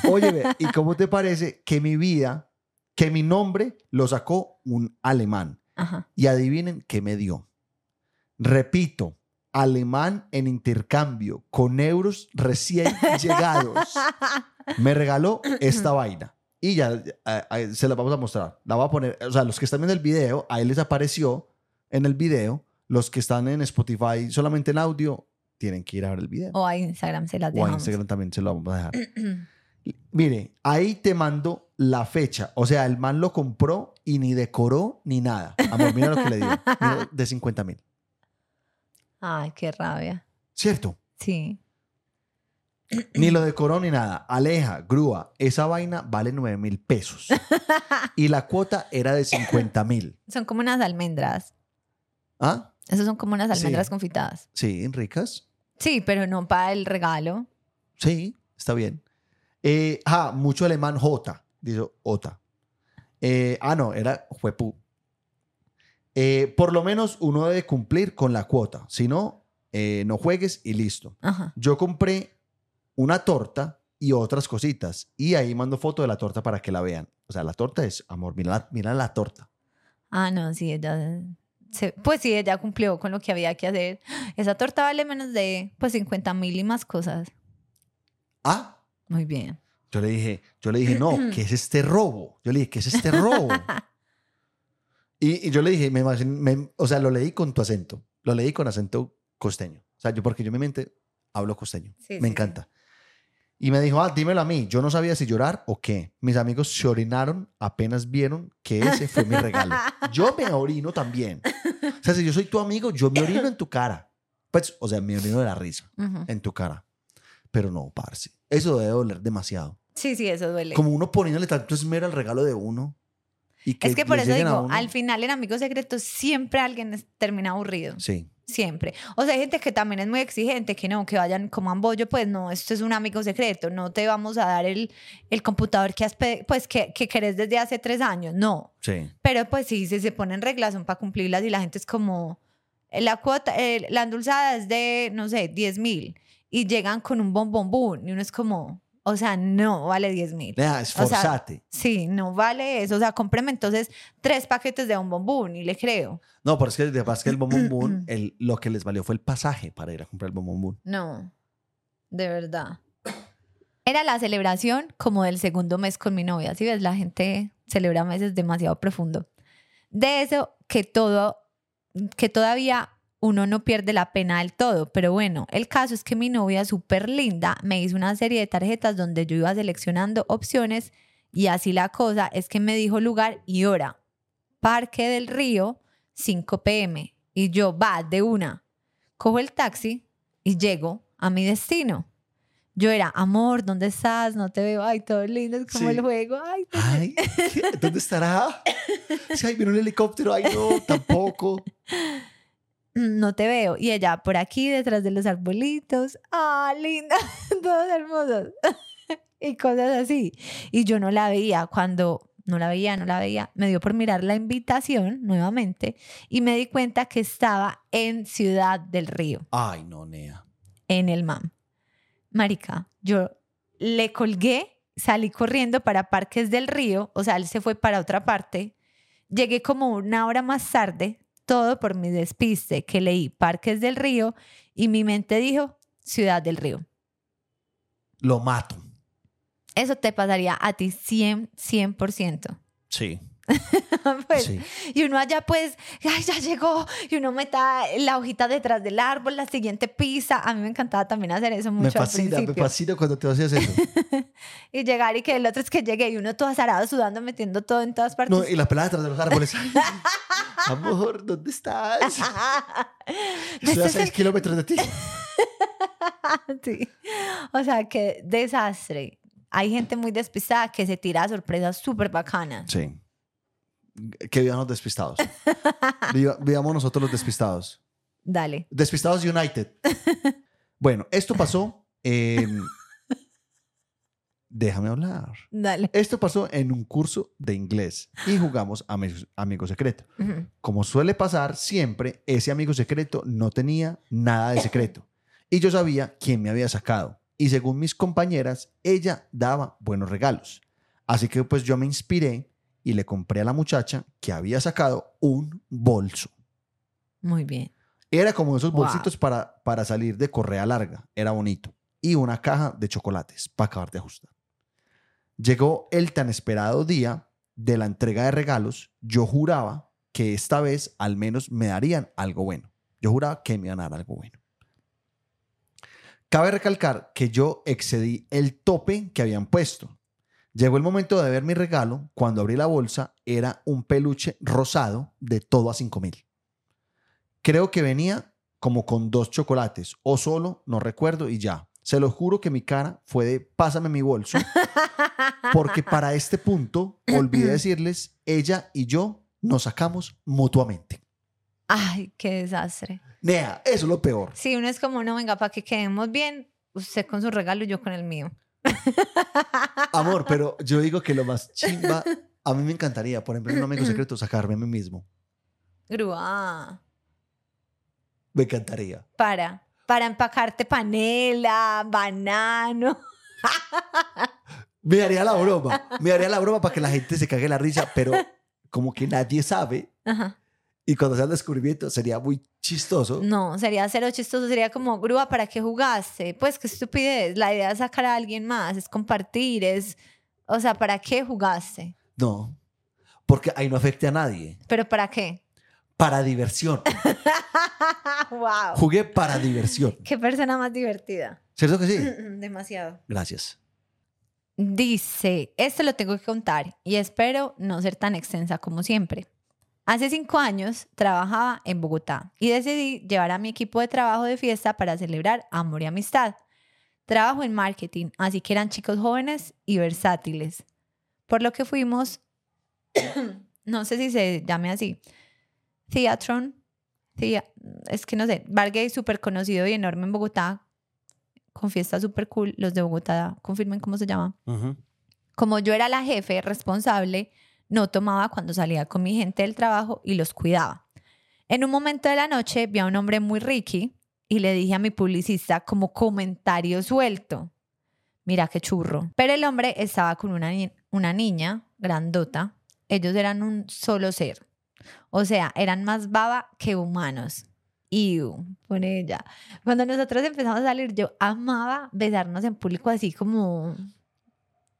Óyeme, ¿y [laughs] cómo te parece que mi vida, que mi nombre lo sacó un alemán? Ajá. Y adivinen qué me dio. Repito, alemán en intercambio con euros recién llegados. [laughs] Me regaló esta vaina. Y ya se la vamos a mostrar. La voy a poner, o sea, los que están viendo el video, a él les apareció en el video. Los que están en Spotify solamente en audio, tienen que ir a ver el video. O a Instagram se las O a dejamos. Instagram también se lo vamos a dejar. [clears throat] Mire, ahí te mando la fecha. O sea, el man lo compró y ni decoró ni nada. Amor, mira lo que le dio. De 50 mil. Ay, qué rabia. ¿Cierto? Sí. Ni lo decoró ni nada. Aleja, grúa. Esa vaina vale 9 mil pesos. Y la cuota era de 50 mil. [laughs] Son como unas almendras. ¿Ah? Esos son como unas Sí. almendras confitadas. Sí, ricas. Sí, pero no para el regalo. Sí, está bien. Eh, ah, mucho alemán J. Dice Ota. Eh, ah, no, era Juepu. Eh, por lo menos uno debe cumplir con la cuota. Si no, eh, no juegues y listo. Ajá. Yo compré una torta y otras cositas. Y ahí mando foto de la torta para que la vean. O sea, la torta es, amor, mira la, mira la torta. Ah, no, sí, ella. se- pues sí, ella cumplió con lo que había que hacer. Esa torta vale menos de pues 50 mil y más cosas. Ah, Muy bien. yo le dije, yo le dije, no, [clears throat] ¿qué es este robo? Yo le dije, ¿qué es este robo? [laughs] y, y yo le dije, me, me- o sea, lo leí con tu acento. Lo leí con acento costeño. O sea, yo, porque yo en mi mente hablo costeño. Sí, me sí, encanta. Y me dijo, ah, dímelo a mí. Yo no sabía si llorar o qué. Mis amigos se orinaron apenas vieron que ese fue mi regalo. [laughs] Yo me orino también. O sea, si yo soy tu amigo, yo me orino en tu cara. Pues, o sea, me orino de la risa Ujú. en tu cara. Pero no, parce. Eso debe doler demasiado. Sí, sí, eso duele. Como uno poniéndole tanto esmero al regalo de uno. Y es que por eso digo, al final en Amigos Secretos siempre alguien termina aburrido. Sí. Siempre. O sea, hay gente que también es muy exigente, que no, que vayan como bollo, pues no, esto es un amigo secreto, no te vamos a dar el, el computador que has pues que, que querés desde hace tres años, no. Sí. Pero pues sí, si se ponen reglas son para cumplirlas y la gente es como, eh, la cuota, eh, la endulzada es de, no sé, 10 mil y llegan con un bombombún y uno es como, o sea, no vale 10 mil. Sea, esforzate. Sí, no vale eso. O sea, cómpreme entonces tres paquetes de bombombún y le creo. no, pero es que, de que el [clears throat] el, lo que les valió fue el pasaje para ir a comprar el bombombún. No, de verdad. Era la celebración como del segundo mes con mi novia. Si ves, la gente celebra meses demasiado profundo. De eso que todo, que todavía uno no pierde la pena del todo. Pero bueno, el caso es que mi novia súper linda me hizo una serie de tarjetas donde yo iba seleccionando opciones y así la cosa es que me dijo lugar y hora. Parque del Río, 5 pm. Y yo, va, de una. Cojo el taxi y llego a mi destino. Yo era, amor, ¿dónde estás? No te veo. Ay, todo lindo, es como Sí. el juego. Ay, Ay. ¿dónde estará? [laughs] Sí, ay, viene un helicóptero. Ay, no, tampoco. No te veo. Y ella, por aquí, detrás de los arbolitos. Ah, linda, [laughs] todos hermosos. [laughs] y cosas así. Y yo no la veía. Cuando no la veía, no la veía, me dio por mirar la invitación nuevamente y me di cuenta que estaba en Ciudad del Río, Ay, no, Nea. en el MAM. Marica, yo le colgué, salí corriendo para Parques del Río, o sea, él se fue para otra parte. Llegué como una hora más tarde, todo por mi despiste, que leí Parques del Río y mi mente dijo Ciudad del Río. Lo mato. Eso te pasaría a ti 100, 100%. Sí. [laughs] Pues, sí. Y uno allá pues, ay, ya llegó. Y uno meta la hojita detrás del árbol, la siguiente pisa. A mí me encantaba también hacer eso mucho Me al fascina, me principio. fascina cuando te haces eso. [laughs] Y llegar y que el otro es que llegue y uno todo azarado, sudando, metiendo todo en todas partes. No, y la pelada detrás de los árboles. [laughs] Amor, ¿dónde estás? Estoy a es seis el- kilómetros de ti. Sí. O sea, qué desastre. Hay gente muy despistada que se tira a sorpresas súper bacanas. Sí. Que vivan los despistados. [laughs] Viva- vivamos nosotros los despistados. Dale. Despistados United. [laughs] Bueno, esto pasó en... Déjame hablar. Dale. Esto pasó en un curso de inglés y jugamos Ami- Amigo Secreto. Ujú. Como suele pasar siempre, ese amigo secreto no tenía nada de secreto. Y yo sabía quién me había sacado. Y según mis compañeras, ella daba buenos regalos. Así que pues yo me inspiré y le compré a la muchacha que había sacado un bolso. Muy bien. Era como esos Wow. bolsitos para, para salir de correa larga. Era bonito. Y una caja de chocolates para acabar de ajustar. Llegó el tan esperado día de la entrega de regalos. Yo juraba que esta vez al menos me darían algo bueno. Yo juraba que me iban a dar algo bueno. Cabe recalcar que yo excedí el tope que habían puesto. Llegó el momento de ver mi regalo. Cuando abrí la bolsa, era un peluche rosado de todo a 5 mil. Creo que venía como con dos chocolates o solo, no recuerdo y ya. Se lo juro que mi cara fue de pásame mi bolso, [laughs] porque para este punto, olvidé [clears throat] decirles, ella y yo nos sacamos mutuamente. Ay, qué desastre. Nea, eso es lo peor. Si uno es como, no, venga, para que quedemos bien, usted con su regalo y yo con el mío. Amor, pero yo digo que lo más chimba, a mí me encantaría, por ejemplo, en un amigo secreto, [clears throat] sacarme a mí mismo. Grúa. Me encantaría. Para. Para empacarte panela, banano. Me haría la broma, me haría la broma para que la gente se cague la risa, pero como que nadie sabe Ajá. Y cuando sea el descubrimiento sería muy chistoso. No, sería cero chistoso. Sería como, grúa, ¿para qué jugaste? Pues qué estupidez. La idea es sacar a alguien más, es compartir, es. O sea, ¿para qué jugaste? No, porque ahí no afecte a nadie. ¿Pero para qué? Para diversión. [laughs] ¡Wow! Jugué para diversión. ¡Qué persona más divertida! ¿Cierto que sí? Demasiado. Gracias. Dice, esto lo tengo que contar y espero no ser tan extensa como siempre. Hace cinco años trabajaba en Bogotá y decidí llevar a mi equipo de trabajo de fiesta para celebrar amor y amistad. Trabajo en marketing, así que eran chicos jóvenes y versátiles. Por lo que fuimos, [coughs] no sé si se llame así, Theatron, Thea- es que no sé, bar gay súper conocido y enorme en Bogotá, con fiesta súper cool. Los de Bogotá, confirmen cómo se llama. Como yo era la jefe responsable, no tomaba cuando salía con mi gente del trabajo y los cuidaba. En un momento de la noche vi a un hombre muy ricky y le dije a mi publicista como comentario suelto, mira qué churro. Pero el hombre estaba con una, ni- una niña grandota. Ellos eran un solo ser. O sea, eran más baba que humanos. Iu, por ella. Cuando nosotros empezamos a salir, yo amaba besarnos en público así como...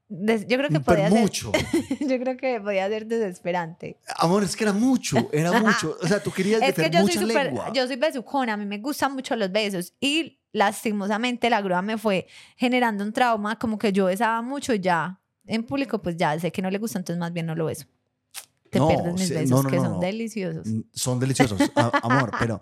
des- Yo creo que Pero podía ser... mucho. [laughs] Yo creo que podía ser desesperante. Amor, es que era mucho, era [laughs] mucho. O sea, tú querías Es que yo soy mucha súper, lengua. yo soy besucona, a mí me gustan mucho los besos y lastimosamente la grúa me fue generando un trauma, como que yo besaba mucho y ya en público pues ya sé que no le gusta, entonces más bien no lo beso. Te No, pierdes mis besos, no, no, que no, son deliciosos. Mm, Son deliciosos, amor, pero,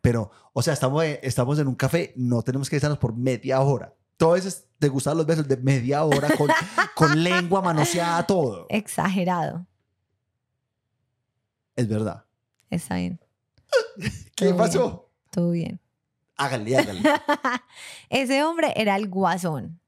pero, o sea, estamos, eh, estamos en un café, no tenemos que besarnos por media hora. A veces te gustan los besos de media hora con, [laughs] con lengua manoseada, todo. Exagerado. Es verdad. Está bien. [laughs] ¿Qué Todo pasó? Todo bien. Hágale, hágale. [laughs] Ese hombre era el guasón.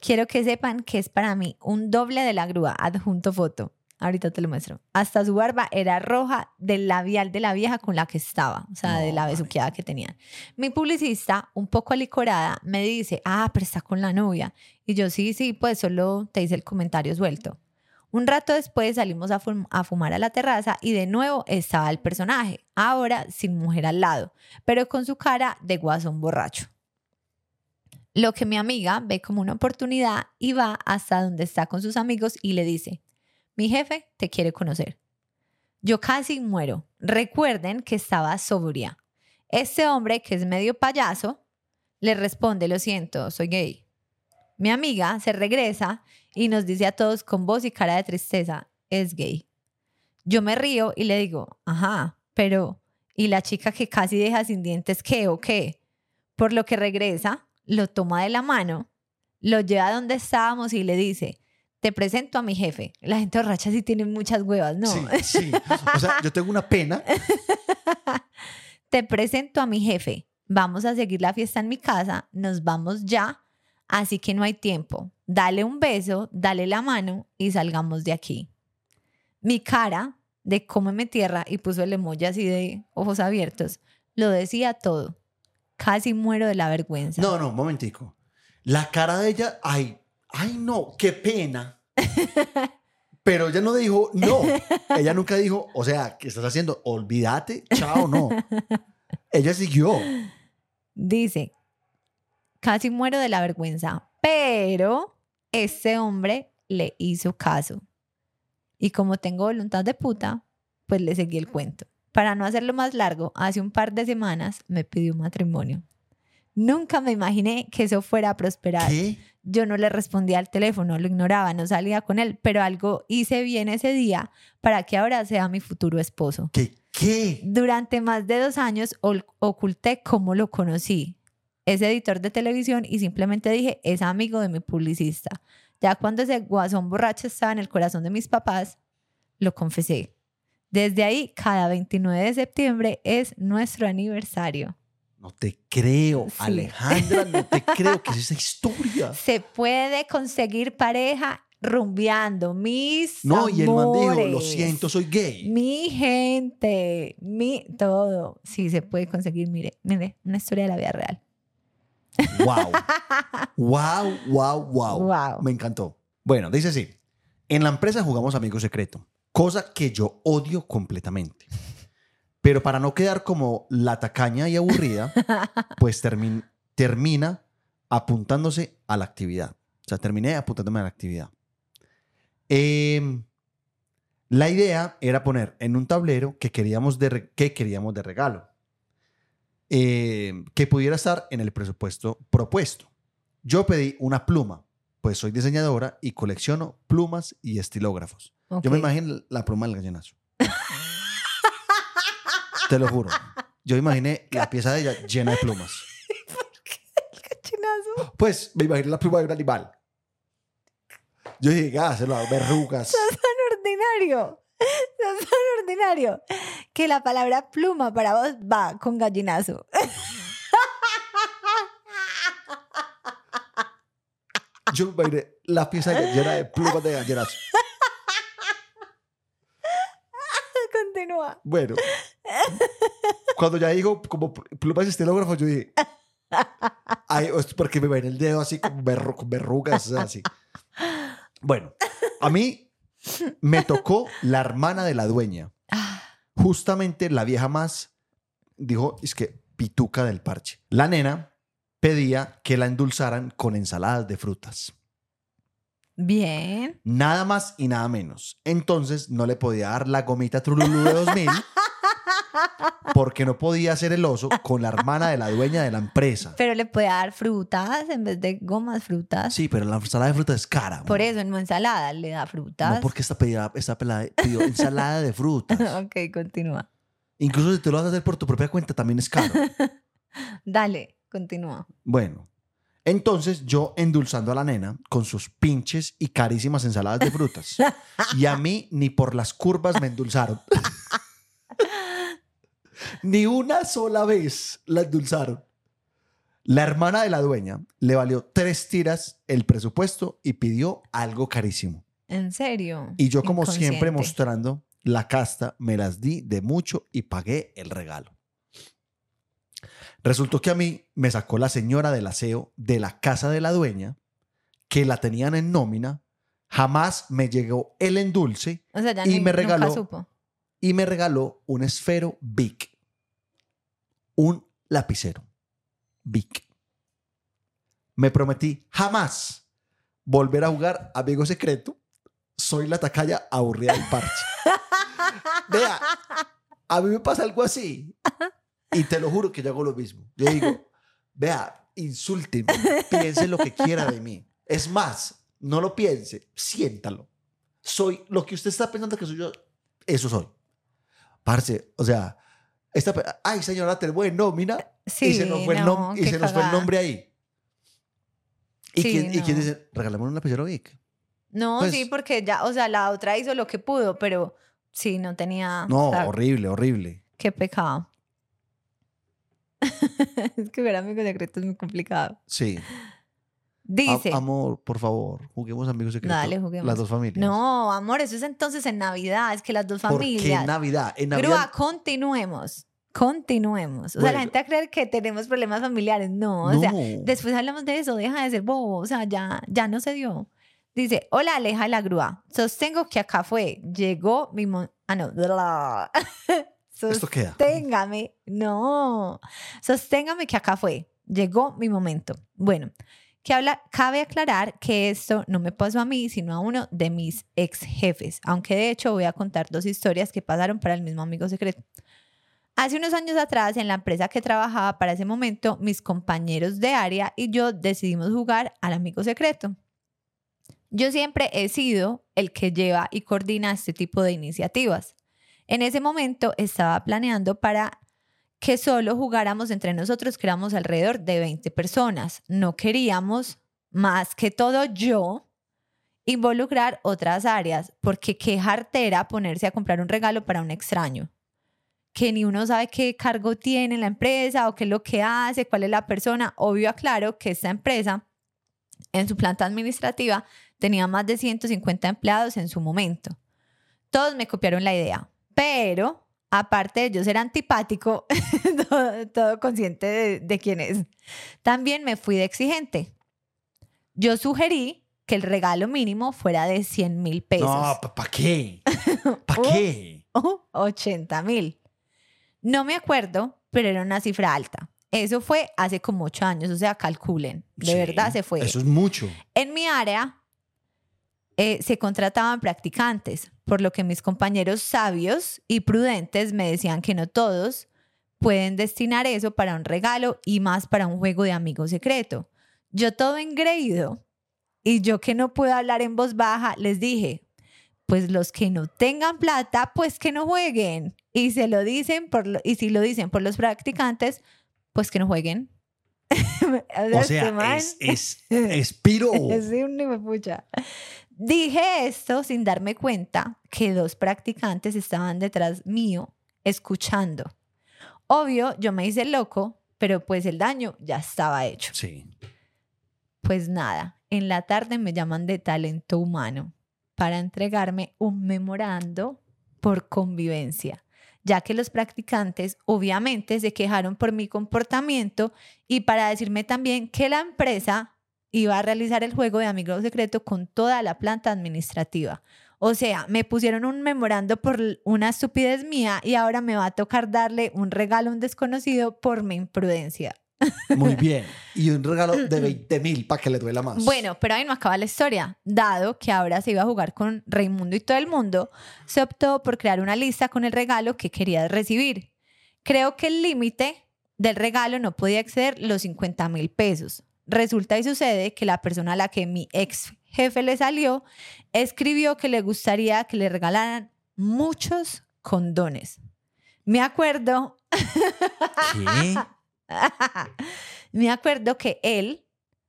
Quiero que sepan que es para mí un doble de la grúa, adjunto foto. Ahorita te lo muestro. Hasta su barba era roja del labial de la vieja con la que estaba, o sea, de la besuqueada que tenían. Mi publicista, un poco alicorada, me dice, ah, pero está con la novia. Y yo, sí, sí, pues solo te hice el comentario suelto. Un rato después salimos a, fum- a fumar a la terraza y de nuevo estaba el personaje, ahora sin mujer al lado, pero con su cara de guasón borracho. Lo que mi amiga ve como una oportunidad y va hasta donde está con sus amigos y le dice, mi jefe te quiere conocer. Yo casi muero. Recuerden que estaba sobria. Este hombre, que es medio payaso, le responde, lo siento, soy gay. Mi amiga se regresa y nos dice a todos con voz y cara de tristeza, es gay. Yo me río y le digo, ajá, pero ¿y la chica que casi deja sin dientes qué o qué? Por lo que regresa, lo toma de la mano, lo lleva a donde estábamos y le dice, te presento a mi jefe. La gente borracha sí tiene muchas huevas, ¿no? Sí, [laughs] sí. O sea, yo tengo una pena. [laughs] te presento a mi jefe. Vamos a seguir la fiesta en mi casa, nos vamos ya, así que no hay tiempo. Dale un beso, dale la mano y salgamos de aquí. Mi cara de cómeme tierra y puso el emoji así de ojos abiertos, lo decía todo. Casi muero de la vergüenza. No, no, momentico. La cara de ella, ay, ay, no, qué pena. Pero ella no dijo, no. Ella nunca dijo, o sea, ¿qué estás haciendo? Olvídate, chao, no. Ella siguió. Dice, casi muero de la vergüenza, pero ese hombre le hizo caso. Y como tengo voluntad de puta, pues le seguí el cuento. Para no hacerlo más largo, hace un par de semanas me pidió matrimonio. Nunca me imaginé que eso fuera a prosperar. ¿Qué? Yo no le respondía al teléfono, lo ignoraba, no salía con él, pero algo hice bien ese día para que ahora sea mi futuro esposo. ¿Qué? ¿Qué? Durante más de dos años oculté cómo lo conocí. Es editor de televisión y simplemente dije, es amigo de mi publicista. Ya cuando ese guasón borracho estaba en el corazón de mis papás, lo confesé. Desde ahí, cada 29 de septiembre es nuestro aniversario. No te creo, Sí. Alejandra, no te [laughs] creo. ¿Qué es esa historia? Se puede conseguir pareja rumbeando, mis No, y el man dijo, lo siento, soy gay. Mi gente, mi todo. Sí, se puede conseguir. Mire, mire, una historia de la vida real. Wow. Wow, wow, wow. Wow. Me encantó. Bueno, dice así. En la empresa jugamos amigo secreto, cosa que yo odio completamente. Pero para no quedar como la tacaña y aburrida, [laughs] pues termin- termina apuntándose a la actividad. O sea, terminé apuntándome a la actividad. Em, la idea era poner en un tablero que queríamos de, que queríamos de regalo. eh, que pudiera estar en el presupuesto propuesto. Yo pedí una pluma, pues soy diseñadora y colecciono plumas y estilógrafos. Yo me imagino la pluma del gallinazo. Te lo juro. [laughs] Yo imaginé la pieza de ella llena de plumas. [laughs] Chinazo. Pues me imaginé la pluma de un animal. Yo dije, ah, se lo hago verrugas. [laughs] Tan ordinario. Sos tan ordinario. Que la palabra pluma para vos va con gallinazo. Yo me imaginé la pieza de ella llena de plumas de gallinazo. Continúa. Bueno, cuando ya dijo como pl- plumas estilógrafos, yo dije, [laughs] ay, es porque me ven el dedo así con, verru- con verrugas, así. Bueno, a mí me tocó la hermana de la dueña. Ah, Justamente la vieja más, dijo, es que pituca del parche. La nena pedía que la endulzaran con ensaladas de frutas. Bien. Nada más y nada menos. Entonces no le podía dar la gomita Trululú de 2000 [laughs] porque no podía hacer el oso con la hermana de la dueña de la empresa. Pero le puede dar frutas en vez de gomas frutas. Sí, pero la ensalada de fruta es cara. Por amor. eso, no ensalada, le da frutas. No, porque esta, pedida, esta pelada pidió ensalada de frutas. [laughs] ok, continúa. Incluso si te lo vas a hacer por tu propia cuenta, también es caro. [laughs] Dale, continúa. Bueno, entonces yo endulzando a la nena con sus pinches y carísimas ensaladas de frutas. [laughs] Y a mí ni por las curvas me endulzaron. Ni una sola vez la endulzaron. La hermana de la dueña le valió tres tiras el presupuesto y pidió algo carísimo. ¿En serio? Y yo como siempre mostrando la casta, me las di de mucho y pagué el regalo. Resultó que a mí me sacó la señora del aseo de la casa de la dueña, que la tenían en nómina, jamás me llegó el endulce O sea, ya y ni- me regaló- supo. Y me regaló un esfero Bic, un lapicero Bic. Me prometí jamás volver a jugar Amigo Secreto. Soy la tacaya aburrida del parche. [laughs] Vea, a mí me pasa algo así. Y te lo juro que yo hago lo mismo. Yo digo, vea, insúlteme, piense lo que quiera de mí. Es más, no lo piense, siéntalo. Soy lo que usted está pensando que soy yo, eso soy. Parce, o sea, esta, ay, señora, te buen nómina. Sí, y se nos fue, el, no, nom- y se nos fue el nombre ahí. ¿Y, Sí, quién, ¿Y quién dice, regalamos un lapicero Vic? No, Pues- sí, porque ya, o sea, la otra hizo lo que pudo, pero sí, no tenía. No, o sea, horrible, horrible. Qué pecado. [laughs] es que ver amigos secretos es muy complicado. Sí. Dice. A- amor, por favor, juguemos amigos secretos. Dale, juguemos. Las dos familias. No, amor, eso es entonces en Navidad, es que las dos ¿Por qué familias. en Navidad? En Navidad. Grúa, continuemos. Continuemos. O sea, la gente va a creer que tenemos problemas familiares. No, o sea, después hablamos de eso, deja de ser bobo. O sea, ya, ya no se dio. Dice, hola, Aleja de la grúa. Sostengo que acá fue. Llegó mi... mo- ah, no. [laughs] Esto queda. Sosténgame. No. Sosténgame que acá fue. Llegó mi momento. Bueno, que habla, cabe aclarar que esto no me pasó a mí, sino a uno de mis ex jefes. Aunque de hecho voy a contar dos historias que pasaron para el mismo amigo secreto. Hace unos años atrás, en la empresa que trabajaba para ese momento, mis compañeros de área y yo decidimos jugar al amigo secreto. Yo siempre he sido el que lleva y coordina este tipo de iniciativas. En ese momento estaba planeando para que solo jugáramos entre nosotros, que éramos alrededor de 20 personas. No queríamos, más que todo yo, involucrar otras áreas, porque qué jartera ponerse a comprar un regalo para un extraño que ni uno sabe qué cargo tiene en la empresa o qué es lo que hace, cuál es la persona. Obvio, aclaro que esta empresa en su planta administrativa tenía más de 150 empleados en su momento. Todos me copiaron la idea, pero aparte de yo ser antipático, [laughs] todo, todo consciente de, de quién es, también me fui de exigente. Yo sugerí que el regalo mínimo fuera de 100 mil pesos. No, ¿para qué? ¿Para [laughs] qué? o 80 mil. No me acuerdo, pero era una cifra alta. Eso fue hace como ocho años, o sea, calculen. De Sí, verdad se fue. Eso es mucho. En mi área eh, se contrataban practicantes, por lo que mis compañeros sabios y prudentes me decían que no todos pueden destinar eso para un regalo y más para un juego de amigo secreto. Yo todo engreído y yo que no puedo hablar en voz baja, les dije, pues los que no tengan plata, pues que no jueguen. Y se lo dicen por lo- y si lo dicen por los practicantes, pues que no jueguen. [laughs] O este sea, man- es, es, es piro. [laughs] Sí, un pucha. Dije esto sin darme cuenta que dos practicantes estaban detrás mío escuchando. Obvio, yo me hice loco, pero pues el daño ya estaba hecho. Sí. Pues nada, en la tarde me llaman de talento humano para entregarme un memorando por convivencia, ya que los practicantes obviamente se quejaron por mi comportamiento y para decirme también que la empresa iba a realizar el juego de amigo secreto con toda la planta administrativa. O sea, me pusieron un memorando por una estupidez mía y ahora me va a tocar darle un regalo a un desconocido por mi imprudencia. [laughs] Muy bien. Y un regalo de 20 mil para que le duela más. Bueno, pero ahí no acaba la historia. Dado que ahora se iba a jugar con Raimundo y todo el mundo, se optó por crear una lista con el regalo que quería recibir. Creo que el límite del regalo no podía exceder los 50 mil pesos. Resulta y sucede que la persona a la que mi ex jefe le salió escribió que le gustaría que le regalaran muchos condones. Me acuerdo. ¿Qué? [laughs] Me acuerdo que él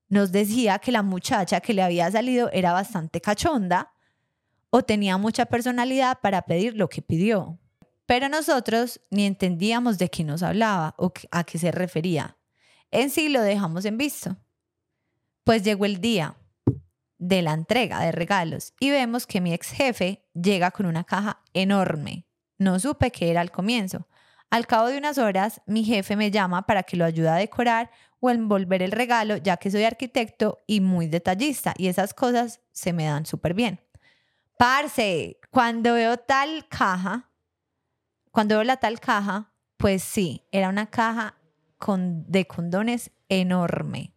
nos decía que la muchacha que le había salido era bastante cachonda o tenía mucha personalidad para pedir lo que pidió. Pero nosotros ni entendíamos de qué nos hablaba o a qué se refería. En sí lo dejamos en visto. Pues llegó el día de la entrega de regalos y vemos que mi ex jefe llega con una caja enorme. No supe qué era al comienzo. Al cabo de unas horas, mi jefe me llama para que lo ayude a decorar o envolver el regalo, ya que soy arquitecto y muy detallista y esas cosas se me dan súper bien. Parce, cuando veo tal caja, cuando veo la tal caja, pues sí, era una caja con, de condones enorme.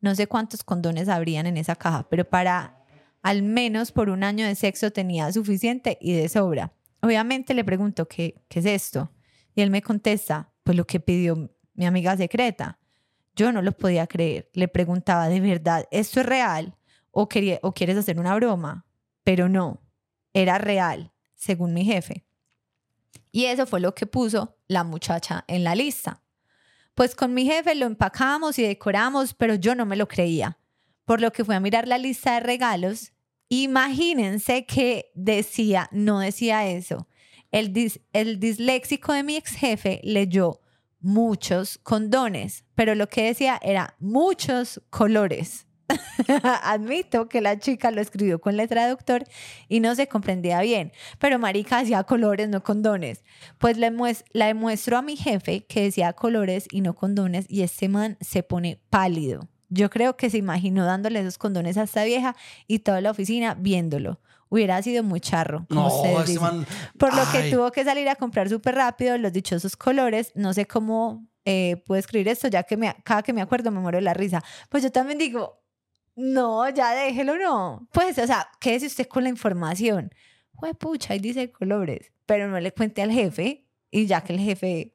No sé cuántos condones habrían en esa caja, pero para al menos por un año de sexo tenía suficiente y de sobra. Obviamente le pregunto, ¿qué, qué es esto? Y él me contesta, pues lo que pidió mi amiga secreta. Yo no lo podía creer. Le preguntaba, ¿de verdad esto es real? ¿O, quería, o quieres hacer una broma? Pero no, era real, según mi jefe. Y eso fue lo que puso la muchacha en la lista. Pues con mi jefe lo empacamos y decoramos, pero yo no me lo creía. Por lo que fui a mirar la lista de regalos. Imagínense que decía, no decía eso. El, el disléxico de mi ex jefe leyó muchos condones, pero lo que decía era muchos colores. [laughs] Admito que la chica lo escribió con letra de doctor y no se comprendía bien, pero marica hacía colores, no condones. Pues le, le demuestro a mi jefe que decía colores y no condones y este man se pone pálido. Yo creo que se imaginó dándole esos condones a esta vieja y toda la oficina viéndolo. Hubiera sido muy charro. Como este man... Por lo que tuvo que salir a comprar súper rápido los dichosos colores. No sé cómo eh, puedo escribir esto, ya que me, cada que me acuerdo me muero de la risa. Pues yo también digo, no, ya déjelo, no. Pues, o sea, quédese usted con la información. Pues, pucha, ahí dice colores, pero no le cuente al jefe y ya que el jefe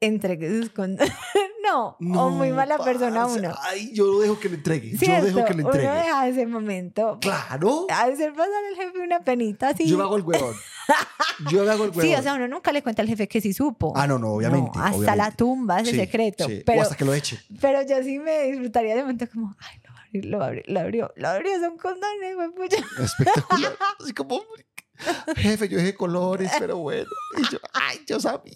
entregue sus condones. [laughs] no, o muy mala persona uno. Ay, yo lo dejo que le entregue. ¿Cierto? Yo dejo que le entregue. Uno deja ese momento. Claro. A hacer pasar al jefe una penita así. Yo hago el huevón. [laughs] Yo hago el huevón. Sí, o sea, uno nunca le cuenta al jefe que sí supo. Ah, no, no, obviamente. hasta obviamente. la tumba, ese Sí, secreto. sí. Pero, o hasta que lo eche. pero yo sí me disfrutaría de momento como, ay, lo abrió, lo abrió, lo abrió, son condones, güey, pucha. Espectacular. [laughs] Así como, jefe, yo dejé colores, pero bueno. Y yo, ay, yo sabía.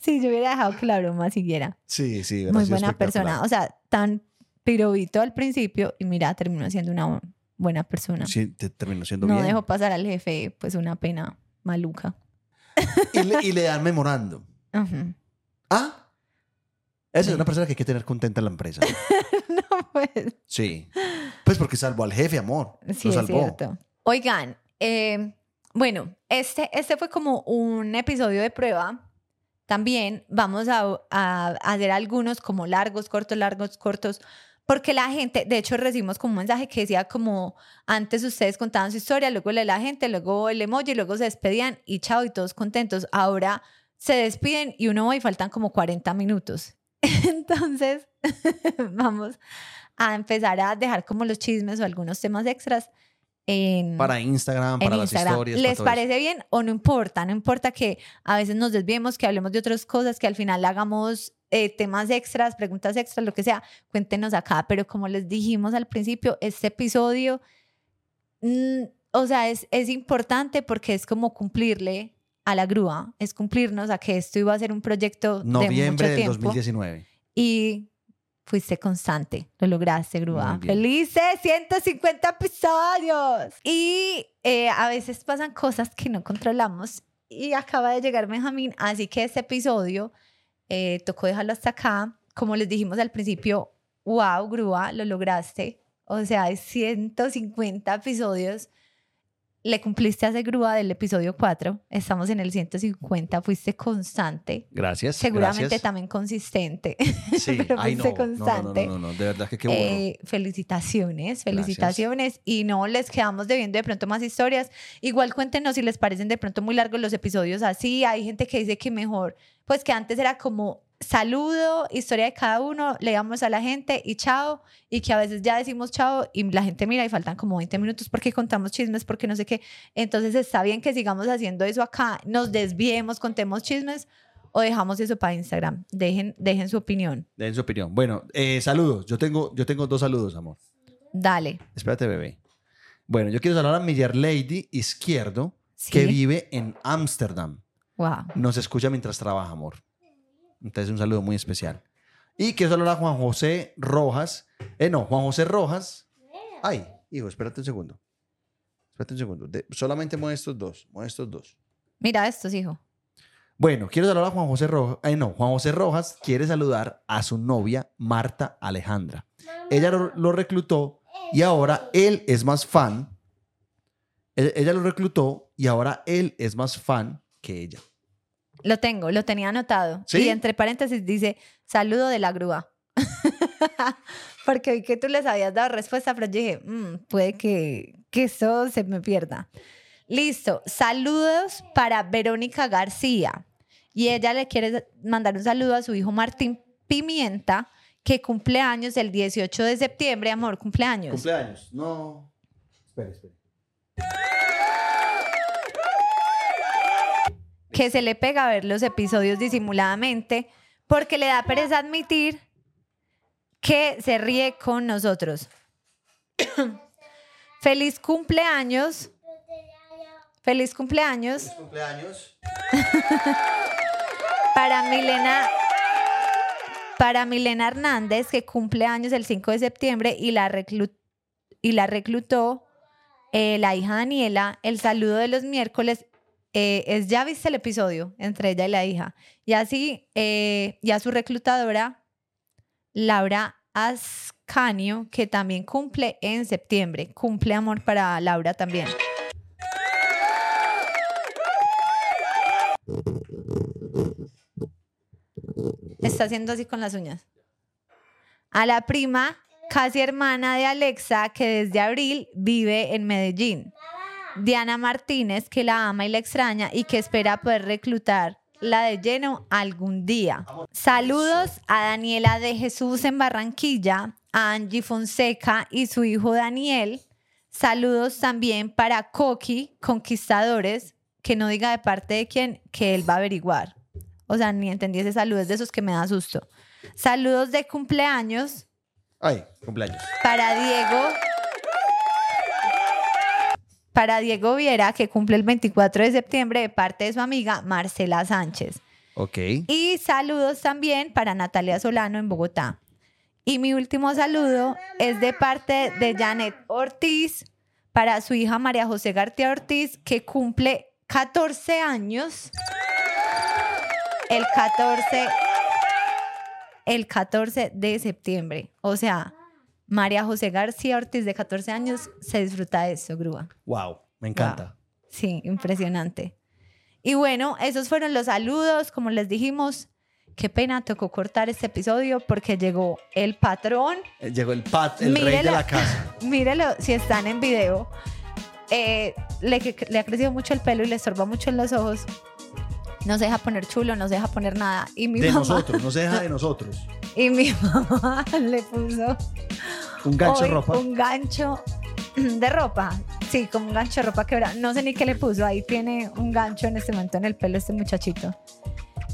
Sí, yo hubiera dejado que la broma siguiera. Sí, sí. Muy buena persona. O sea, tan pirobito al principio y mira, terminó siendo una bu- buena persona. Sí, te terminó siendo no bien. dejó pasar al jefe, pues una pena maluca. Y, le, y le dan memorando. [laughs] Ujú. Ah, esa es una persona que hay que tener contenta en la empresa. [laughs] no, pues. Sí. Pues porque salvó al jefe, amor. Sí, lo es salvó. cierto. Oigan, eh, bueno, este, este fue como un episodio de prueba. También vamos a, a hacer algunos como largos, cortos, largos, cortos, porque la gente, de hecho recibimos como un mensaje que decía como antes ustedes contaban su historia, luego le la gente, luego el emoji, luego se despedían y chao y todos contentos. Ahora se despiden y uno va y faltan como 40 minutos. [laughs] Entonces, [laughs] vamos a empezar a dejar como los chismes o algunos temas extras en, Para Instagram, en para las historias. ¿Les parece bien o no importa? No importa que a veces nos desviemos, que hablemos de otras cosas, que al final hagamos eh, temas extras, preguntas extras, lo que sea. Cuéntenos acá. Pero como les dijimos al principio, este episodio, mm, o sea, es, es importante porque es como cumplirle a la grúa, es cumplirnos a que esto iba a ser un proyecto Noviembre de del mucho tiempo 2019. y fuiste constante, lo lograste, Grúa. ¡Felices 150 episodios! Y eh, a veces pasan cosas que no controlamos y acaba de llegar Benjamín, así que este episodio eh, tocó dejarlo hasta acá. Como les dijimos al principio, wow, Grúa, lo lograste. O sea, hay 150 episodios le cumpliste a ese grúa del episodio 4. Estamos en el 150. Fuiste constante. Gracias. Seguramente gracias. también consistente. [laughs] Sí, pero ay, fuiste no, no, no, constante. no, no, no, de verdad que qué bueno. Eh, felicitaciones, felicitaciones. Y no les quedamos debiendo de pronto más historias. Igual cuéntenos si les parecen de pronto muy largos los episodios así. Hay gente que dice que mejor, pues que antes era como saludo, historia de cada uno, le damos a la gente y chao. Y que a veces ya decimos chao y la gente mira y faltan como 20 minutos porque contamos chismes, porque no sé qué. Entonces está bien que sigamos haciendo eso acá, nos desviemos, contemos chismes o dejamos eso para Instagram. Dejen, dejen su opinión. Den su opinión. Bueno, eh, saludos. Yo tengo, yo tengo dos saludos, amor. Dale. Espérate, bebé. Bueno, yo quiero saludar a Miller Lady Izquierdo, Sí. que vive en Ámsterdam. Wow. Nos escucha mientras trabaja, amor. Entonces, un saludo muy especial. Y quiero saludar a Juan José Rojas. Eh, no, Juan José Rojas. Ay, hijo, espérate un segundo. Espérate un segundo. De- solamente mueve estos dos. Mueve estos dos. Mira estos, hijo. Bueno, quiero saludar a Juan José Rojas. Eh, no, Juan José Rojas quiere saludar a su novia, Marta Alejandra. Ella lo, lo reclutó y ahora él es más fan. E- Ella lo reclutó y ahora él es más fan que ella. Lo tengo, lo tenía anotado. ¿Sí? Y entre paréntesis dice, saludo de la grúa. [laughs] Porque vi que tú les habías dado respuesta, pero yo dije, "Mm, puede que, que eso se me pierda. Listo, saludos para Verónica García. Y ella le quiere mandar un saludo a su hijo Martín Pimienta, que cumple años el 18 de septiembre. Amor, cumpleaños. Cumpleaños. No. Espera, espera. Que se le pega a ver los episodios disimuladamente porque le da pereza admitir que se ríe con nosotros. [coughs] Feliz cumpleaños. Feliz cumpleaños Cumpleaños. [laughs] para Milena para Milena Hernández que cumple años el 5 de septiembre y la reclu- y la reclutó eh, la hija Daniela. El saludo de los miércoles eh, es, ya viste el episodio entre ella y la hija. Y así, eh, y a su reclutadora, Laura Ascanio, que también cumple en septiembre. Cumple amor para Laura también. Está haciendo así con las uñas. A la prima, casi hermana de Alexa, que desde abril vive en Medellín. Diana Martínez, que la ama y la extraña y que espera poder reclutar la de lleno algún día. Saludos a Daniela de Jesús en Barranquilla, a Angie Fonseca y su hijo Daniel. Saludos también para Coqui, Conquistadores, que no diga de parte de quién, que él va a averiguar. O sea, ni entendí ese saludo, es de esos que me da susto. Saludos de cumpleaños Ay, cumpleaños. para Diego. Para Diego Viera, que cumple el 24 de septiembre de parte de su amiga Marcela Sánchez. Ok. Y saludos también para Natalia Solano en Bogotá. Y mi último saludo es de parte de Janet Ortiz para su hija María José García Ortiz, que cumple 14 años. El 14, el 14 de septiembre. O sea, María José García Ortiz, de 14 años, se disfruta de eso, Grúa. Wow, me encanta. Sí, impresionante. Y bueno, esos fueron los saludos, como les dijimos. Qué pena, tocó cortar este episodio porque llegó el patrón. Eh, Llegó el Pat, el rey de la casa. [laughs] Mírelo, si están en video. Eh, le, le ha crecido mucho el pelo y le estorba mucho en los ojos. No se deja poner chulo, no se deja poner nada. Y mi De mamá, nosotros, no se deja de [laughs] nosotros. Y mi [laughs] mamá le puso Un gancho de ropa. un gancho de ropa. Sí, como un gancho de ropa quebrada. No sé ni qué le puso. Ahí tiene un gancho en este momento en el pelo este muchachito.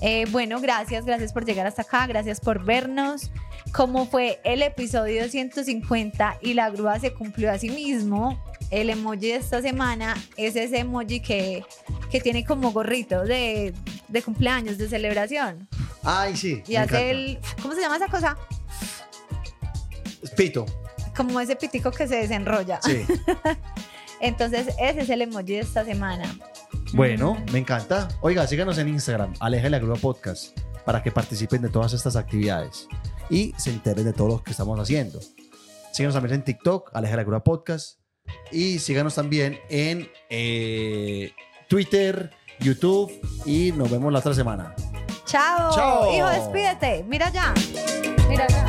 Eh, bueno, gracias, gracias por llegar hasta acá, gracias por vernos. Como fue el episodio 150 y la grúa se cumplió a sí mismo, el emoji de esta semana es ese emoji que, que tiene como gorrito de, de cumpleaños, de celebración. Ay, sí. Y me hace encanta. el. ¿Cómo se llama esa cosa? Pito. Como ese pitico que se desenrolla. Sí. [laughs] Entonces, ese es el emoji de esta semana. Bueno, me encanta. Oiga, síganos en Instagram, Aleja la Grúa Podcast, para que participen de todas estas actividades y se enteren de todo lo que estamos haciendo. Síganos también en TikTok, Aleja la Grúa Podcast. Y síganos también en eh, Twitter, YouTube y nos vemos la otra semana. Chao. Chao. Hijo, despídete. Mira ya. Mira ya.